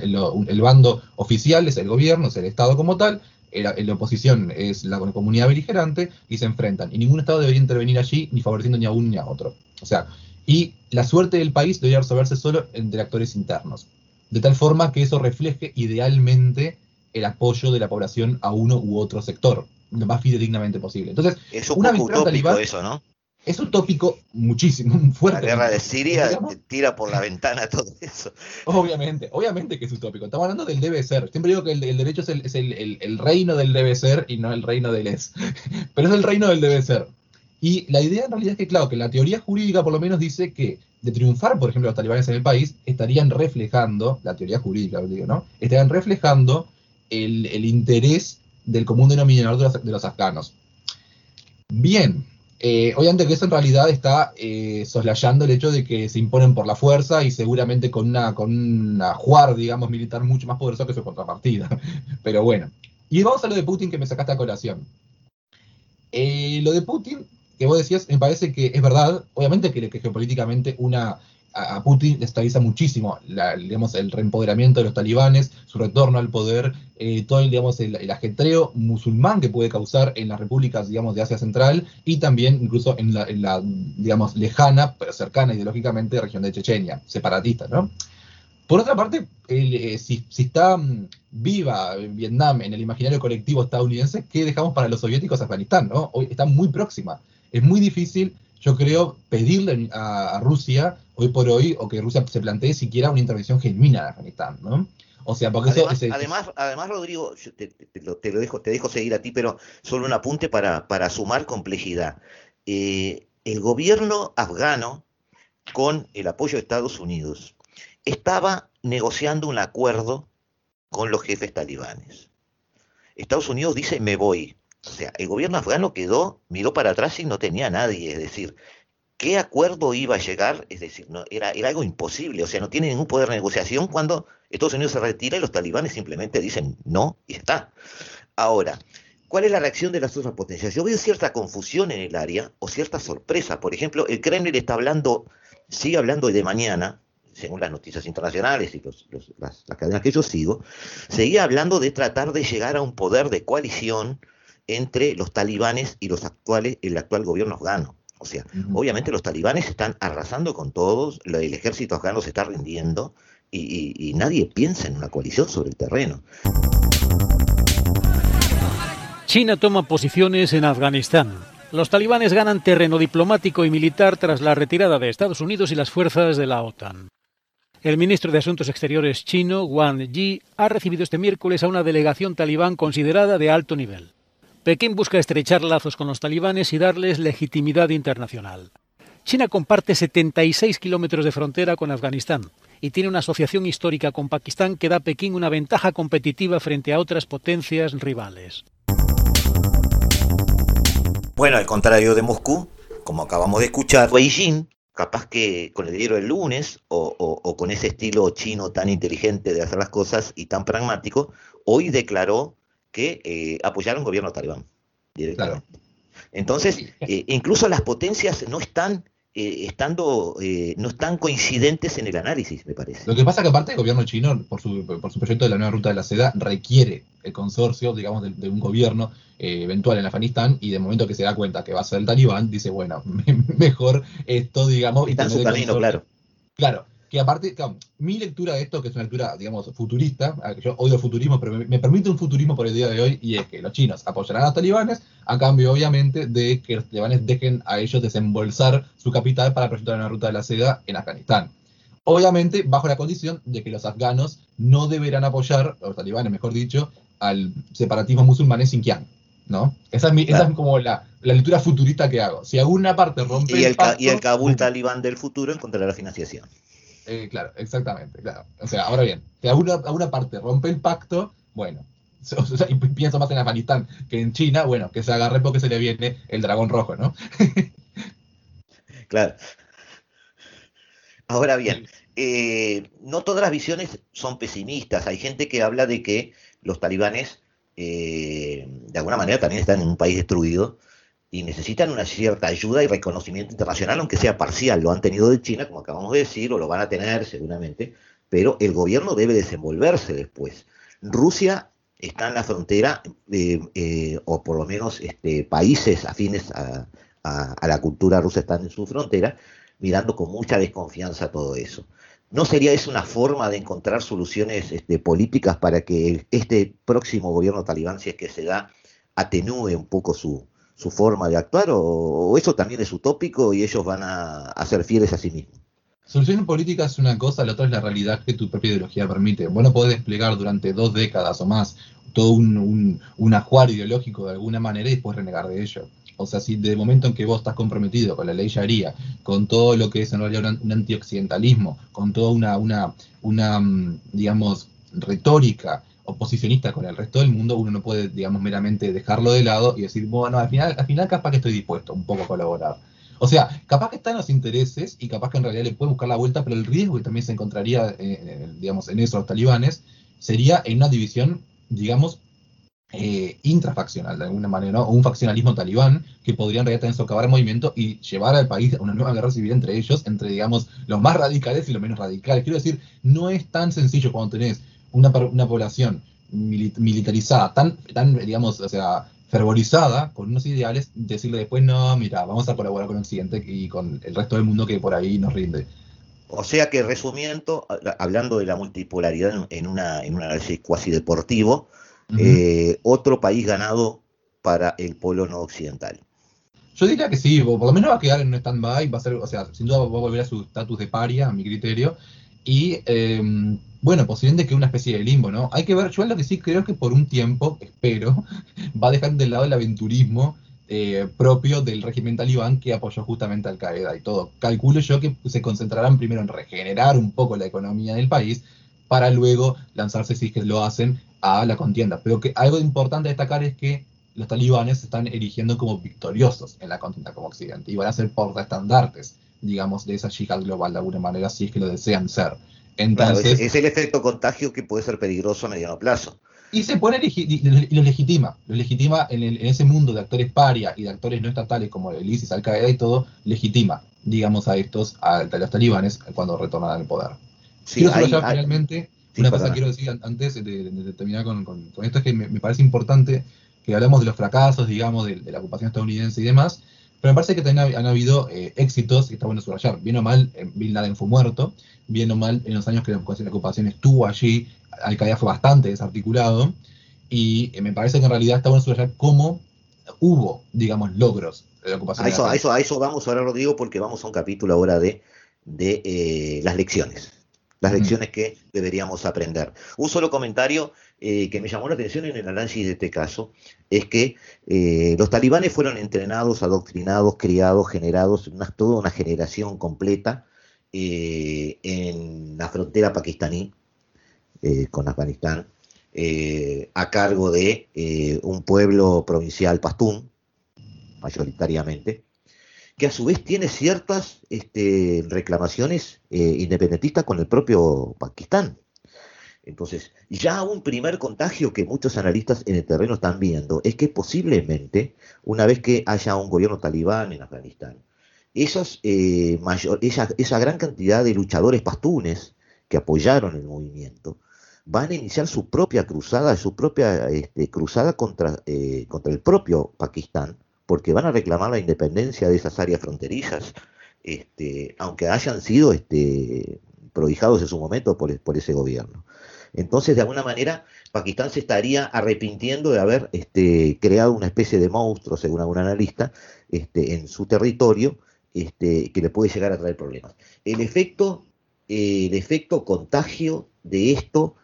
S3: el, bando oficial es el gobierno, es el Estado como tal, la, oposición es la comunidad beligerante y se enfrentan. Y ningún Estado debería intervenir allí, ni favoreciendo ni a uno ni a otro. O sea, y la suerte del país debería resolverse solo entre actores internos. De tal forma que eso refleje idealmente el apoyo de la población a uno u otro sector, lo más fidedignamente posible. Entonces,
S1: es un una poco utópico eso, ¿no?
S3: Es un tópico muchísimo, (laughs) fuerte.
S1: La guerra de Siria tira por la ventana todo eso.
S3: Obviamente, obviamente que es utópico. Estamos hablando del debe ser. Siempre digo que el, derecho es, el, reino del debe ser y no el reino del es. (laughs) Pero es el reino del debe ser. Y la idea en realidad es que, claro, que la teoría jurídica por lo menos dice que de triunfar, por ejemplo, los talibanes en el país, estarían reflejando, la teoría jurídica, digo, ¿no? Estarían reflejando el, interés del común denominador de los, de los afganos. Bien, eh, obviamente que eso en realidad está eh, soslayando el hecho de que se imponen por la fuerza y seguramente con una, con una juar, digamos, militar mucho más poderoso que su contrapartida. (laughs) Pero bueno. Y vamos a lo de Putin que me sacaste a colación. Eh, lo de Putin, que vos decías, me parece que es verdad. Obviamente que, que geopolíticamente una a, Putin le estabiliza muchísimo digamos, el reempoderamiento de los talibanes, su retorno al poder, eh, todo el, digamos, el, ajetreo musulmán que puede causar en las repúblicas digamos, de Asia Central y también incluso en la, digamos, lejana, pero cercana ideológicamente, región de Chechenia, separatista. ¿no? Por otra parte, eh, si, está mm, viva Vietnam en el imaginario colectivo estadounidense, ¿qué dejamos para los soviéticos Afganistán? ¿no? Hoy está muy próxima. Es muy difícil yo creo, pedirle a, Rusia hoy por hoy, o que Rusia se plantee siquiera una intervención genuina en Afganistán, ¿no?
S1: O sea, porque además, eso además, además, Rodrigo, te, lo, dejo, te dejo seguir a ti, pero solo un apunte para, para sumar complejidad. Eh, el gobierno afgano, con el apoyo de Estados Unidos, estaba negociando un acuerdo con los jefes talibanes. Estados Unidos dice me voy. O sea, el gobierno afgano quedó, miró para atrás y no tenía nadie. Es decir, ¿qué acuerdo iba a llegar? Es decir, no, era, algo imposible. O sea, no tiene ningún poder de negociación cuando Estados Unidos se retira y los talibanes simplemente dicen no y está. Ahora, ¿cuál es la reacción de las otras potencias? Yo veo cierta confusión en el área o cierta sorpresa. Por ejemplo, el Kremlin está hablando, sigue hablando de mañana, según las noticias internacionales y las, cadenas que yo sigo, seguía hablando de tratar de llegar a un poder de coalición entre los talibanes y los actuales, el actual gobierno afgano. O sea, obviamente los talibanes están arrasando con todos, el ejército afgano se está rindiendo y nadie piensa en una coalición sobre el terreno.
S6: China toma posiciones en Afganistán. Los talibanes ganan terreno diplomático y militar tras la retirada de Estados Unidos y las fuerzas de la OTAN. El ministro de Asuntos Exteriores chino, Wang Yi, ha recibido este miércoles a una delegación talibán considerada de alto nivel. Pekín busca estrechar lazos con los talibanes y darles legitimidad internacional. China comparte 76 kilómetros de frontera con Afganistán y tiene una asociación histórica con Pakistán que da a Pekín una ventaja competitiva frente a otras potencias rivales.
S1: Bueno, al contrario de Moscú, como acabamos de escuchar, Beijing capaz que con el diario del lunes o, con ese estilo chino tan inteligente de hacer las cosas y tan pragmático, hoy declaró que eh, apoyaron al gobierno talibán directamente. Entonces, eh, incluso las potencias no están eh, estando, eh, no están coincidentes en el análisis, me parece.
S3: Lo que pasa que aparte el gobierno chino, por su, por su proyecto de la nueva ruta de la seda, requiere el consorcio, digamos, de, un gobierno eh, eventual en Afganistán y de momento que se da cuenta que va a ser el talibán, dice, bueno, (laughs) mejor esto, digamos...
S1: Está en su camino, claro.
S3: Claro, que aparte, mi lectura de esto, que es una lectura, digamos, futurista, yo odio el futurismo, pero me, permite un futurismo por el día de hoy, y es que los chinos apoyarán a los talibanes, a cambio, obviamente, de que los talibanes dejen a ellos desembolsar su capital para presentar una ruta de la seda en Afganistán. Obviamente, bajo la condición de que los afganos no deberán apoyar, los talibanes, mejor dicho, al separatismo musulmán en Xinjiang. ¿no? Esa es, como la, lectura futurista que hago. Si alguna parte rompe
S1: y el, y el Kabul talibán del futuro encontrará la financiación.
S3: Eh, claro, exactamente, claro. O sea, ahora bien, si alguna, alguna parte rompe el pacto, bueno, (laughs) y pienso más en Afganistán que en China, bueno, que se agarre porque se le viene el dragón rojo, ¿no? (laughs)
S1: claro. Ahora bien, eh, no todas las visiones son pesimistas. Hay gente que habla de que los talibanes, eh, de alguna manera, también están en un país destruido y necesitan una cierta ayuda y reconocimiento internacional, aunque sea parcial. Lo han tenido de China, como acabamos de decir, o lo van a tener seguramente, pero el gobierno debe desenvolverse después. Rusia está en la frontera, eh, eh, o por lo menos este, países afines a, la cultura rusa están en su frontera, mirando con mucha desconfianza todo eso. ¿No sería eso una forma de encontrar soluciones este, políticas para que este próximo gobierno talibán, si es que se da, atenúe un poco su, su forma de actuar o, eso también es utópico y ellos van a, ser fieles a sí mismos?
S3: Solución política es una cosa, la otra es la realidad que tu propia ideología permite. Vos no podés desplegar durante dos décadas o más todo un, un, ideológico de alguna manera y después renegar de ello. O sea, si de momento en que vos estás comprometido con la ley Sharia, con todo lo que es en realidad un, antioccidentalismo, con toda una, una, una mm, digamos, retórica oposicionista con el resto del mundo, uno no puede, digamos, meramente dejarlo de lado y decir, bueno, al final, al final capaz que estoy dispuesto un poco a colaborar. O sea, capaz que están los intereses y capaz que en realidad le puede buscar la vuelta, pero el riesgo que también se encontraría, eh, digamos, en eso los talibanes sería en una división, digamos, eh, intrafaccional de alguna manera, o un faccionalismo talibán que podría en realidad también socavar el movimiento y llevar al país a una nueva guerra civil entre ellos, entre, digamos, los más radicales y los menos radicales. Quiero decir, no es tan sencillo cuando tenés una, una población militarizada, tan, tan, digamos, o sea, fervorizada con unos ideales, decirle después, no, mira, vamos a colaborar con Occidente y con el resto del mundo que por ahí nos rinde.
S1: O sea que resumiendo, hablando de la multipolaridad en, una, en un análisis cuasi deportivo, eh, otro país ganado para el polo no occidental.
S3: Yo diría que sí, por lo menos va a quedar en un stand-by, va a ser, o sea, sin duda va a volver a su estatus de paria, a mi criterio, y em, bueno, posiblemente que una especie de limbo, ¿no? Hay que ver, yo lo que sí creo que por un tiempo, espero, (laughs) va a dejar de lado el aventurismo eh, propio del régimen talibán que apoyó justamente Al Qaeda y todo. Calculo yo que se concentrarán primero en regenerar un poco la economía del país para luego lanzarse, si es que lo hacen, a la contienda. Pero que algo importante a destacar es que los talibanes se están erigiendo como victoriosos en la contienda como Occidente y van a ser portaestandartes, digamos, de esa yihad global de alguna manera, si es que lo desean ser.
S1: Entonces, es, el efecto contagio que puede ser peligroso a mediano plazo.
S3: Y se pone y lo legitima, lo legitima en, ese mundo de actores paria y de actores no estatales como el ISIS, Al Qaeda y todo, legitima, digamos, a estos, a, los talibanes cuando retornan al poder. quiero finalmente, una cosa quiero decir antes de, terminar con, esto, es que me, parece importante que hablamos de los fracasos, digamos, de, la ocupación estadounidense y demás, pero me parece que también han habido eh, éxitos, y está bueno subrayar, bien o mal, eh, Bin Laden fue muerto, bien o mal, en los años que la ocupación estuvo allí, Al-Qaeda fue bastante desarticulado, y eh, me parece que en realidad está bueno subrayar cómo hubo, digamos, logros de la ocupación.
S1: A eso, a eso, a eso vamos ahora, Rodrigo, porque vamos a un capítulo ahora de, de las lecciones las lecciones que deberíamos aprender. Un solo comentario eh, que me llamó la atención en el análisis de este caso es que eh, los talibanes fueron entrenados, adoctrinados, criados, generados, toda una generación completa eh, en la frontera pakistaní con Afganistán, a cargo de un pueblo provincial pastún, mayoritariamente, que a su vez tiene ciertas este, reclamaciones eh, independentistas con el propio Pakistán. Entonces, ya un primer contagio que muchos analistas en el terreno están viendo es que posiblemente, una vez que haya un gobierno talibán en Afganistán, esos, eh, mayor, esa, gran cantidad de luchadores pastunes que apoyaron el movimiento van a iniciar su propia cruzada, su propia este, cruzada contra, eh, contra el propio Pakistán, porque van a reclamar la independencia de esas áreas fronterizas, este, aunque hayan sido este, prodigados en su momento por, ese gobierno. Entonces, de alguna manera, Pakistán se estaría arrepintiendo de haber este, creado una especie de monstruo, según algún analista, este, en su territorio, este, que le puede llegar a traer problemas. El efecto, el efecto contagio de esto,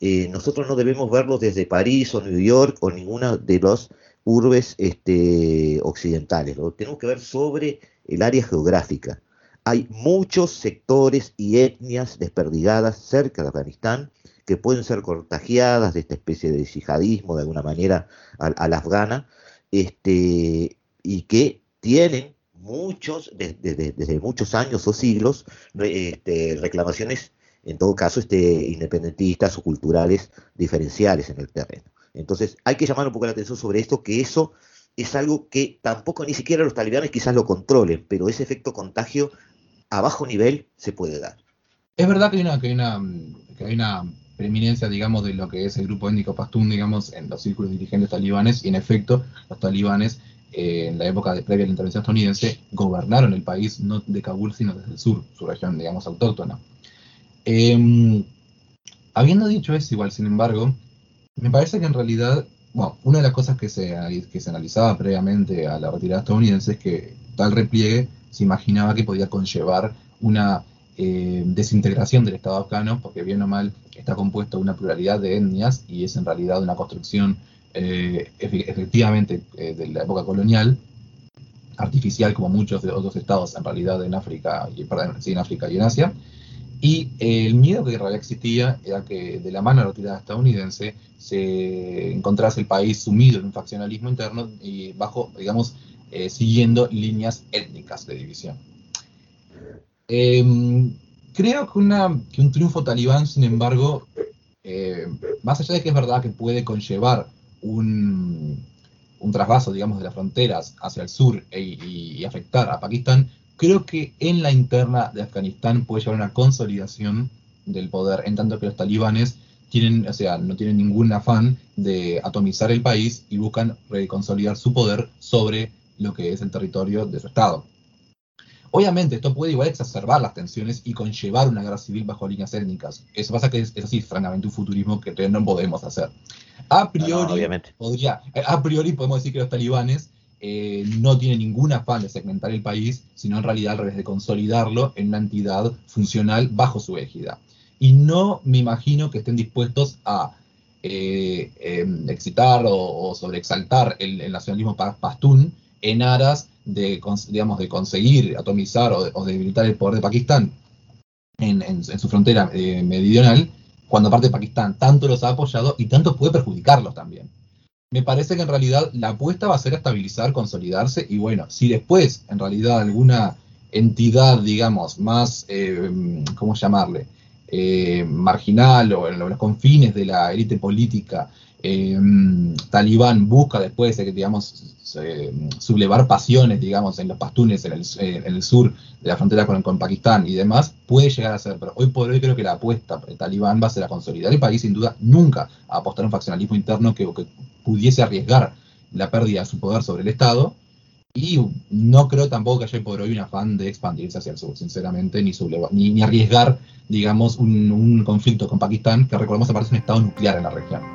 S1: eh, nosotros no debemos verlo desde París o New York o ninguna de los urbes este, occidentales, lo tenemos que ver sobre el área geográfica. Hay muchos sectores y etnias desperdigadas cerca de Afganistán que pueden ser contagiadas de esta especie de yihadismo de alguna manera a, la afgana, este, y que tienen muchos, desde muchos años o siglos, este, reclamaciones, en todo caso, este, independentistas o culturales diferenciales en el terreno. Entonces hay que llamar un poco la atención sobre esto, que eso es algo que tampoco ni siquiera los talibanes quizás lo controlen, pero ese efecto contagio a bajo nivel se puede dar.
S3: Es verdad que hay una, que hay una, que hay una preeminencia, digamos, de lo que es el grupo étnico pastún, digamos, en los círculos dirigentes talibanes, y en efecto, los talibanes, eh, en la época de, previa a la intervención estadounidense, gobernaron el país, no de Kabul, sino desde el sur, su región, digamos, autóctona. Em, habiendo dicho eso, igual, sin embargo, me parece que en realidad, bueno, una de las cosas que se, que se analizaba previamente a la retirada estadounidense es que tal repliegue se imaginaba que podía conllevar una eh, desintegración del Estado afgano, porque bien o mal está compuesto de una pluralidad de etnias y es en realidad una construcción eh, efectivamente eh, de la época colonial, artificial como muchos de otros estados en realidad en África, y, en África y en Asia, y el miedo que en realidad existía era que de la mano de la retirada estadounidense se encontrase el país sumido en un faccionalismo interno y bajo, digamos, siguiendo líneas étnicas de división. Em, creo que, una, que, un triunfo talibán, sin embargo, eh, más allá de que es verdad que puede conllevar un, un trasvaso, digamos, de las fronteras hacia el sur e, y afectar a Pakistán, creo que en la interna de Afganistán puede llevar una consolidación del poder, en tanto que los talibanes tienen, o sea, no tienen ningún afán de atomizar el país y buscan reconsolidar su poder sobre lo que es el territorio de su estado. Obviamente, esto puede igual exacerbar las tensiones y conllevar una guerra civil bajo líneas étnicas. Eso pasa que es, así, francamente, un futurismo que no podemos hacer. A priori, podría, a priori podemos decir que los talibanes eh, no tiene ningún afán de segmentar el país, sino en realidad al revés de consolidarlo en una entidad funcional bajo su égida. Y no me imagino que estén dispuestos a eh, em, excitar o, sobreexaltar el, nacionalismo pastún en aras de, digamos, de conseguir atomizar o, debilitar el poder de Pakistán en, su frontera eh, meridional cuando aparte Pakistán tanto los ha apoyado y tanto puede perjudicarlos también. Me parece que en realidad la apuesta va a ser a estabilizar, consolidarse y bueno, si después en realidad alguna entidad, digamos, más, eh, ¿cómo llamarle? Eh, marginal o en los confines de la élite política eh, talibán busca después, de digamos, sublevar pasiones, digamos, en los pastunes, en el, sur de la frontera con, Pakistán y demás, puede llegar a ser, pero hoy por hoy creo que la apuesta el talibán va a ser a consolidar el país, sin duda, nunca a apostar un faccionalismo interno que, pudiese arriesgar la pérdida de su poder sobre el Estado, y no creo tampoco que haya por hoy un afán de expandirse hacia el sur, sinceramente, ni, ni, ni arriesgar, digamos, un, un, conflicto con Pakistán, que recordemos aparece un estado nuclear en la región.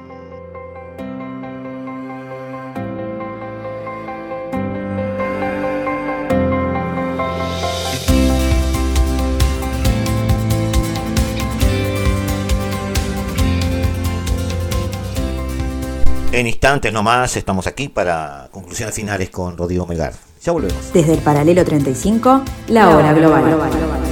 S1: En instantes nomás estamos aquí para conclusiones finales con Rodrigo Melgar. Ya volvemos.
S7: Desde el paralelo 35, la hora global.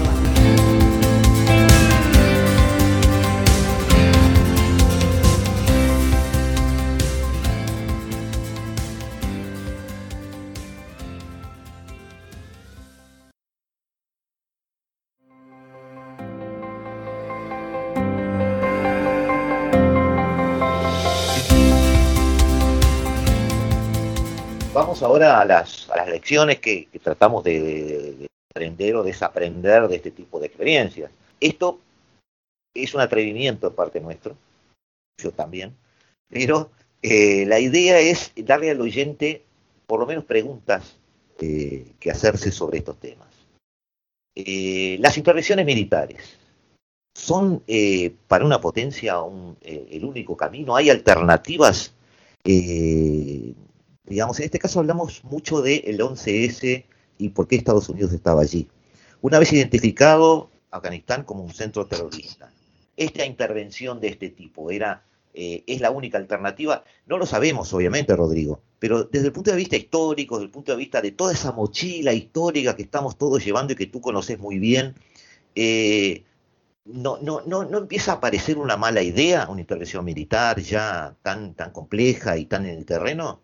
S1: A las, a las lecciones que, tratamos de, aprender o desaprender de este tipo de experiencias. Esto es un atrevimiento de parte nuestro, yo también, pero eh, la idea es darle al oyente por lo menos preguntas eh, que hacerse sobre estos temas. Eh, las intervenciones militares son para una potencia el único camino. Hay alternativas Digamos, en este caso hablamos mucho del 11S y por qué Estados Unidos estaba allí. Una vez identificado Afganistán como un centro terrorista, esta intervención de este tipo era, eh, es la única alternativa. No lo sabemos, obviamente, Rodrigo, pero desde el punto de vista histórico, desde el punto de vista de toda esa mochila histórica que estamos todos llevando y que tú conoces muy bien, eh, no, no, no, no, empieza a aparecer una mala idea, una intervención militar ya tan, tan compleja y tan en el terreno?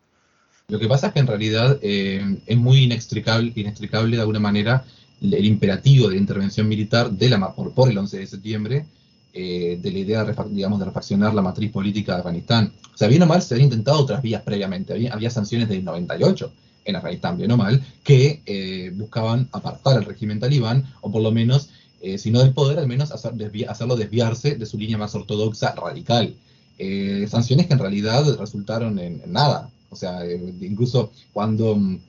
S3: Lo que pasa es que en realidad eh, es muy inextricable, inextricable de alguna manera el, imperativo de intervención militar de la, por, por el 11 de septiembre eh, de la idea de, digamos, de refaccionar la matriz política de Afganistán. O sea, bien o mal se habían intentado otras vías previamente. Había, sanciones del 98 en Afganistán, bien o mal, que eh, buscaban apartar al régimen talibán o por lo menos, si no del poder, al menos hacer, hacerlo desviarse de su línea más ortodoxa radical. sanciones que en realidad resultaron en nada. O sea, eh, incluso cuando mm,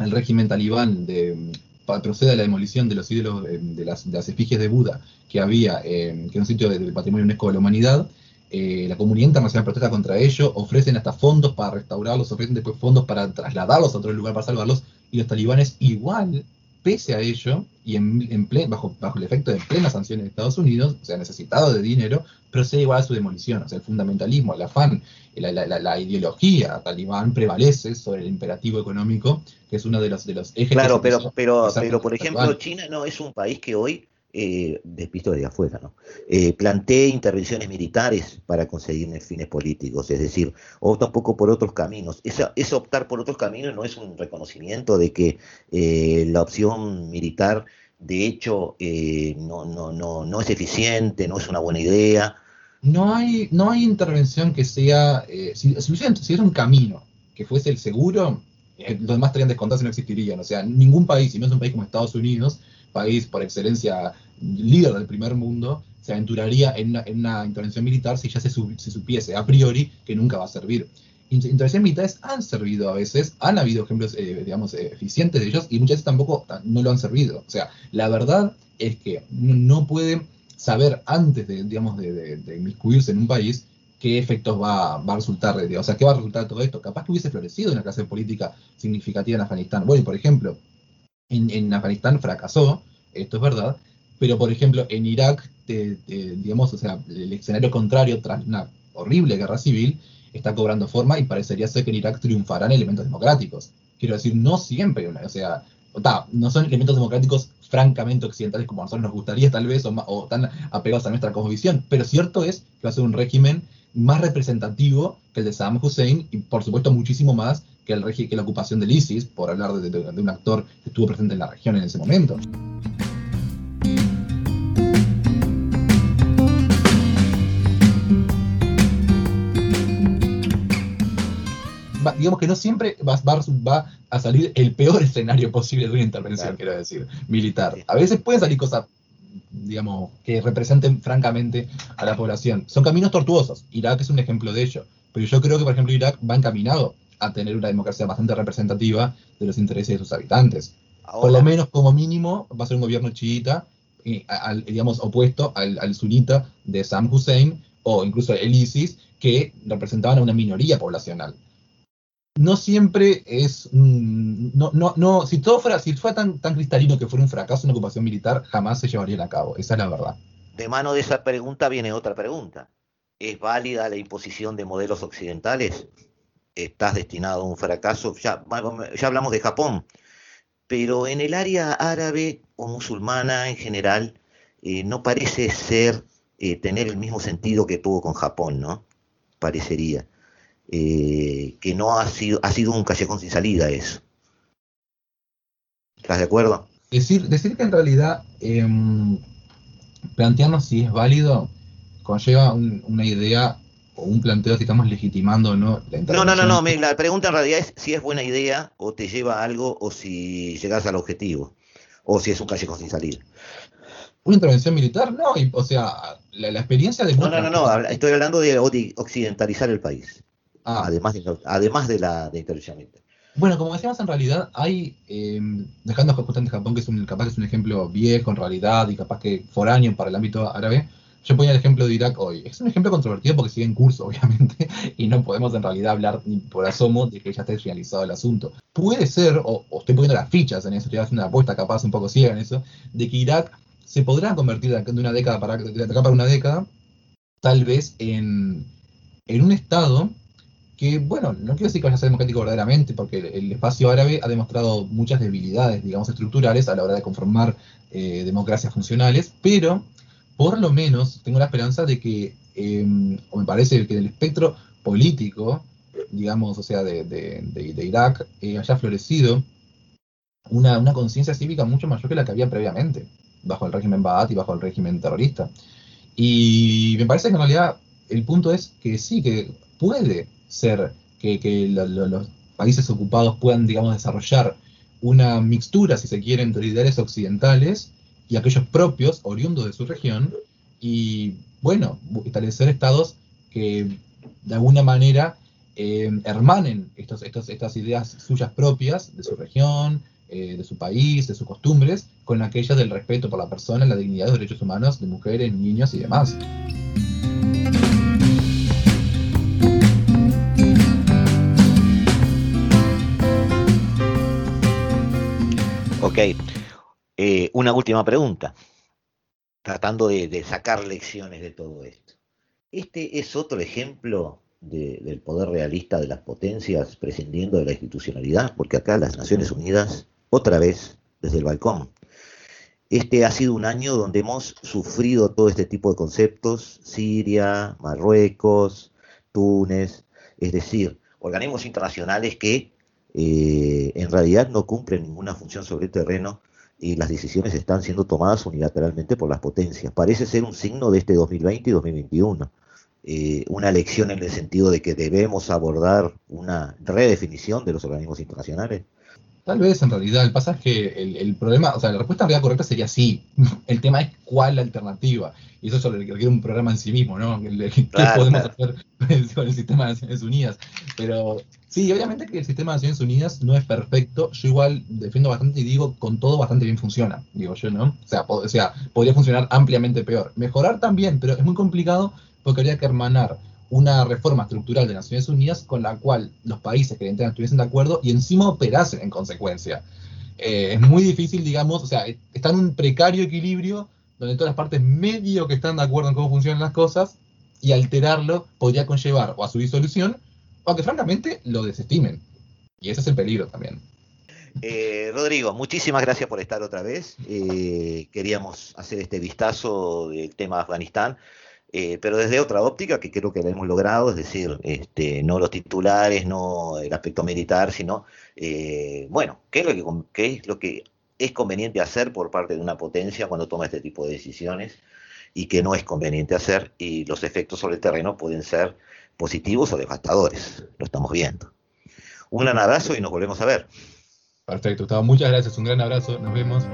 S3: el régimen talibán de, mm, procede a la demolición de los ídolos, eh, de, las, efigies de Buda que había, eh, que era un sitio de, patrimonio UNESCO de la humanidad, la comunidad internacional protesta contra ello, ofrecen hasta fondos para restaurarlos, ofrecen después fondos para trasladarlos a otro lugar para salvarlos, y los talibanes igual pese a ello, y en, bajo, bajo el efecto de plenas sanciones de Estados Unidos, o sea, necesitado de dinero, procede igual a su demolición. O sea, el fundamentalismo, el afán, la, la, ideología talibán prevalece sobre el imperativo económico, que es uno de los, de los ejes.
S1: Claro, pero, pero, pero por ejemplo, China no es un país que hoy eh, visto desde afuera, ¿no? Eh, plantee intervenciones militares para conseguir fines políticos, es decir, opta un poco por otros caminos. Ese, optar por otros caminos no es un reconocimiento de que eh, la opción militar, de hecho, eh, no, no, no, no es eficiente, no es una buena idea.
S3: No hay, no hay intervención que sea, si, si, si hubiera un camino que fuese el seguro, los demás estarían descontados y no existirían. O sea, ningún país, si no es un país como Estados Unidos, país por excelencia líder del primer mundo, se aventuraría en una, intervención militar si ya se, supiese a priori que nunca va a servir. Intervenciones militares han servido a veces, han habido ejemplos, eh, digamos, eh, eficientes de ellos y muchas veces tampoco no lo han servido. O sea, la verdad es que no puede saber antes de, digamos, de, inmiscuirse en un país qué efectos va, a resultar, o sea, qué va a resultar todo esto. Capaz que hubiese florecido una clase política significativa en Afganistán. Bueno, por ejemplo, en, Afganistán fracasó, esto es verdad, pero por ejemplo en Irak, digamos, o sea, el escenario contrario tras una horrible guerra civil está cobrando forma y parecería ser que en Irak triunfarán elementos democráticos. Quiero decir, no siempre, o sea, no son elementos democráticos francamente occidentales como a nosotros nos gustaría tal vez, o, tan apegados a nuestra cosmovisión, pero cierto es que va a ser un régimen más representativo que el de Saddam Hussein y por supuesto muchísimo más que, el que la ocupación del ISIS, por hablar de un actor que estuvo presente en la región en ese momento. digamos que no siempre va, va, a salir el peor (laughs) escenario posible de una intervención, quiero decir, militar. A veces pueden salir cosas, digamos, que representen francamente a la población. Son caminos tortuosos. Irak es un ejemplo de ello. Pero yo creo que, por ejemplo, Irak va encaminado a tener una democracia bastante representativa de los intereses de sus habitantes. Por lo menos, como mínimo, va a ser un gobierno chiita, digamos, opuesto al, al sunita de Sam Hussein o incluso el ISIS, que representaban a una minoría poblacional no siempre es. no, no, no, si todo fuera, si fuera tan, tan cristalino que fuera un fracaso una ocupación militar, jamás se llevaría a cabo. Esa es la verdad.
S1: De mano de esa pregunta viene otra pregunta. ¿Es válida la imposición de modelos occidentales? ¿Estás destinado a un fracaso? Ya, ya hablamos de Japón, pero en el área árabe o musulmana en general eh, no parece ser eh, tener el mismo sentido que tuvo con Japón, ¿no? Parecería. Eh, que no ha sido, ha sido un callejón sin salida eso. ¿Estás de acuerdo?
S3: Decir, decir que en realidad em, plantearnos si es válido conlleva una idea o un planteo si estamos legitimando o no
S1: la No, no, no, no, la pregunta en realidad es si es buena idea o te lleva a algo o si llegas al objetivo o si es un callejón sin salida.
S3: ¿Una intervención militar? No, o sea, la, experiencia de...
S1: No, no, no, no, estoy hablando de occidentalizar el país. Ah. además, de, además de la de
S3: Bueno, como decíamos, en realidad hay, em, dejando justamente Japón, que es un, capaz que es un ejemplo viejo en realidad y capaz que foráneo para el ámbito árabe, yo ponía el ejemplo de Irak hoy. Es un ejemplo controvertido porque sigue en curso, (laughs) obviamente, y no podemos en realidad hablar ni por asomo de que ya esté finalizado el asunto. Puede ser, o, estoy poniendo las fichas en eso, estoy haciendo una apuesta capaz un poco ciega en eso, de que Irak se podrá convertir de una década para, de acá para una década, tal vez en, en un estado que, bueno, no quiero decir que vaya a ser democrático verdaderamente, porque el, espacio árabe ha demostrado muchas debilidades, digamos, estructurales a la hora de conformar eh, democracias funcionales, pero por lo menos tengo la esperanza de que, em, o me parece que en el espectro político, digamos, o sea, de, Irak, eh, haya florecido una, una conciencia cívica mucho mayor que la que había previamente, bajo el régimen Baath y bajo el régimen terrorista. Y me parece que en realidad el punto es que sí, que puede ser que, los países ocupados puedan, digamos, desarrollar una mixtura, si se quiere, entre ideales occidentales y aquellos propios, oriundos de su región, y, bueno, establecer estados que de alguna manera eh, hermanen estos, estos, estas ideas suyas propias de su región, eh, de su país, de sus costumbres, con aquellas del respeto por la persona, la dignidad de los derechos humanos de mujeres, niños y demás.
S1: Ok. Eh, una última pregunta, tratando de, sacar lecciones de todo esto. Este es otro ejemplo del poder realista de las potencias prescindiendo de la institucionalidad, porque acá las Naciones Unidas, otra vez, desde el balcón. Este ha sido un año donde hemos sufrido todo este tipo de conceptos, Siria, Marruecos, Túnez, es decir, organismos internacionales que eh, en realidad no cumplen ninguna función sobre el terreno y las decisiones están siendo tomadas unilateralmente por las potencias. Parece ser un signo de este 2020 y 2021. Eh, una lección en el sentido de que debemos abordar una redefinición de los organismos internacionales.
S3: Tal vez en realidad, el pasa es que el, problema, o sea, la respuesta en realidad correcta sería sí. (laughs) El tema es cuál la alternativa. Y eso sobre requiere un programa en sí mismo, ¿no? ¿Qué podemos hacer (laughs) con el sistema de Naciones Unidas? Pero sí, obviamente que el sistema de Naciones Unidas no es perfecto. Yo igual defiendo bastante y digo, con todo bastante bien funciona, digo yo, ¿no? O sea, o sea podría funcionar ampliamente peor. Mejorar también, pero es muy complicado porque habría que hermanar una reforma estructural de Naciones Unidas con la cual los países que entran estuviesen de acuerdo y encima operasen en consecuencia. Eh, es muy difícil, digamos, o sea, está en un precario equilibrio donde todas las partes medio que están de acuerdo en cómo funcionan las cosas y alterarlo podría conllevar o a su disolución o a que francamente lo desestimen. Y ese es el peligro también.
S1: Eh, Rodrigo, muchísimas gracias por estar otra vez. Eh, queríamos hacer este vistazo del tema Afganistán, eh, pero desde otra óptica que creo que lo hemos logrado, es decir, este, no los titulares, no el aspecto militar, sino, bueno, ¿qué es, lo que, qué es lo que es conveniente hacer por parte de una potencia cuando toma este tipo de decisiones y que no es conveniente hacer y los efectos sobre el terreno pueden ser positivos o devastadores. Lo estamos viendo. Un gran abrazo y nos volvemos a ver.
S3: Perfecto, Gustavo. Muchas gracias. Un gran abrazo. Nos vemos.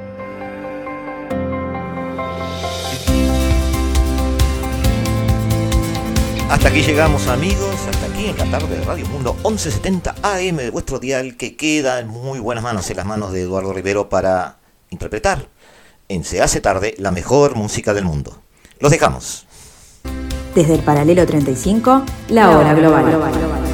S1: Hasta aquí llegamos amigos, hasta aquí en la tarde de Radio Mundo 1170 AM de vuestro dial que queda en muy buenas manos, en las manos de Eduardo Rivero para interpretar en Se hace tarde la mejor música del mundo. Los dejamos.
S7: Desde el paralelo 35, la hora global.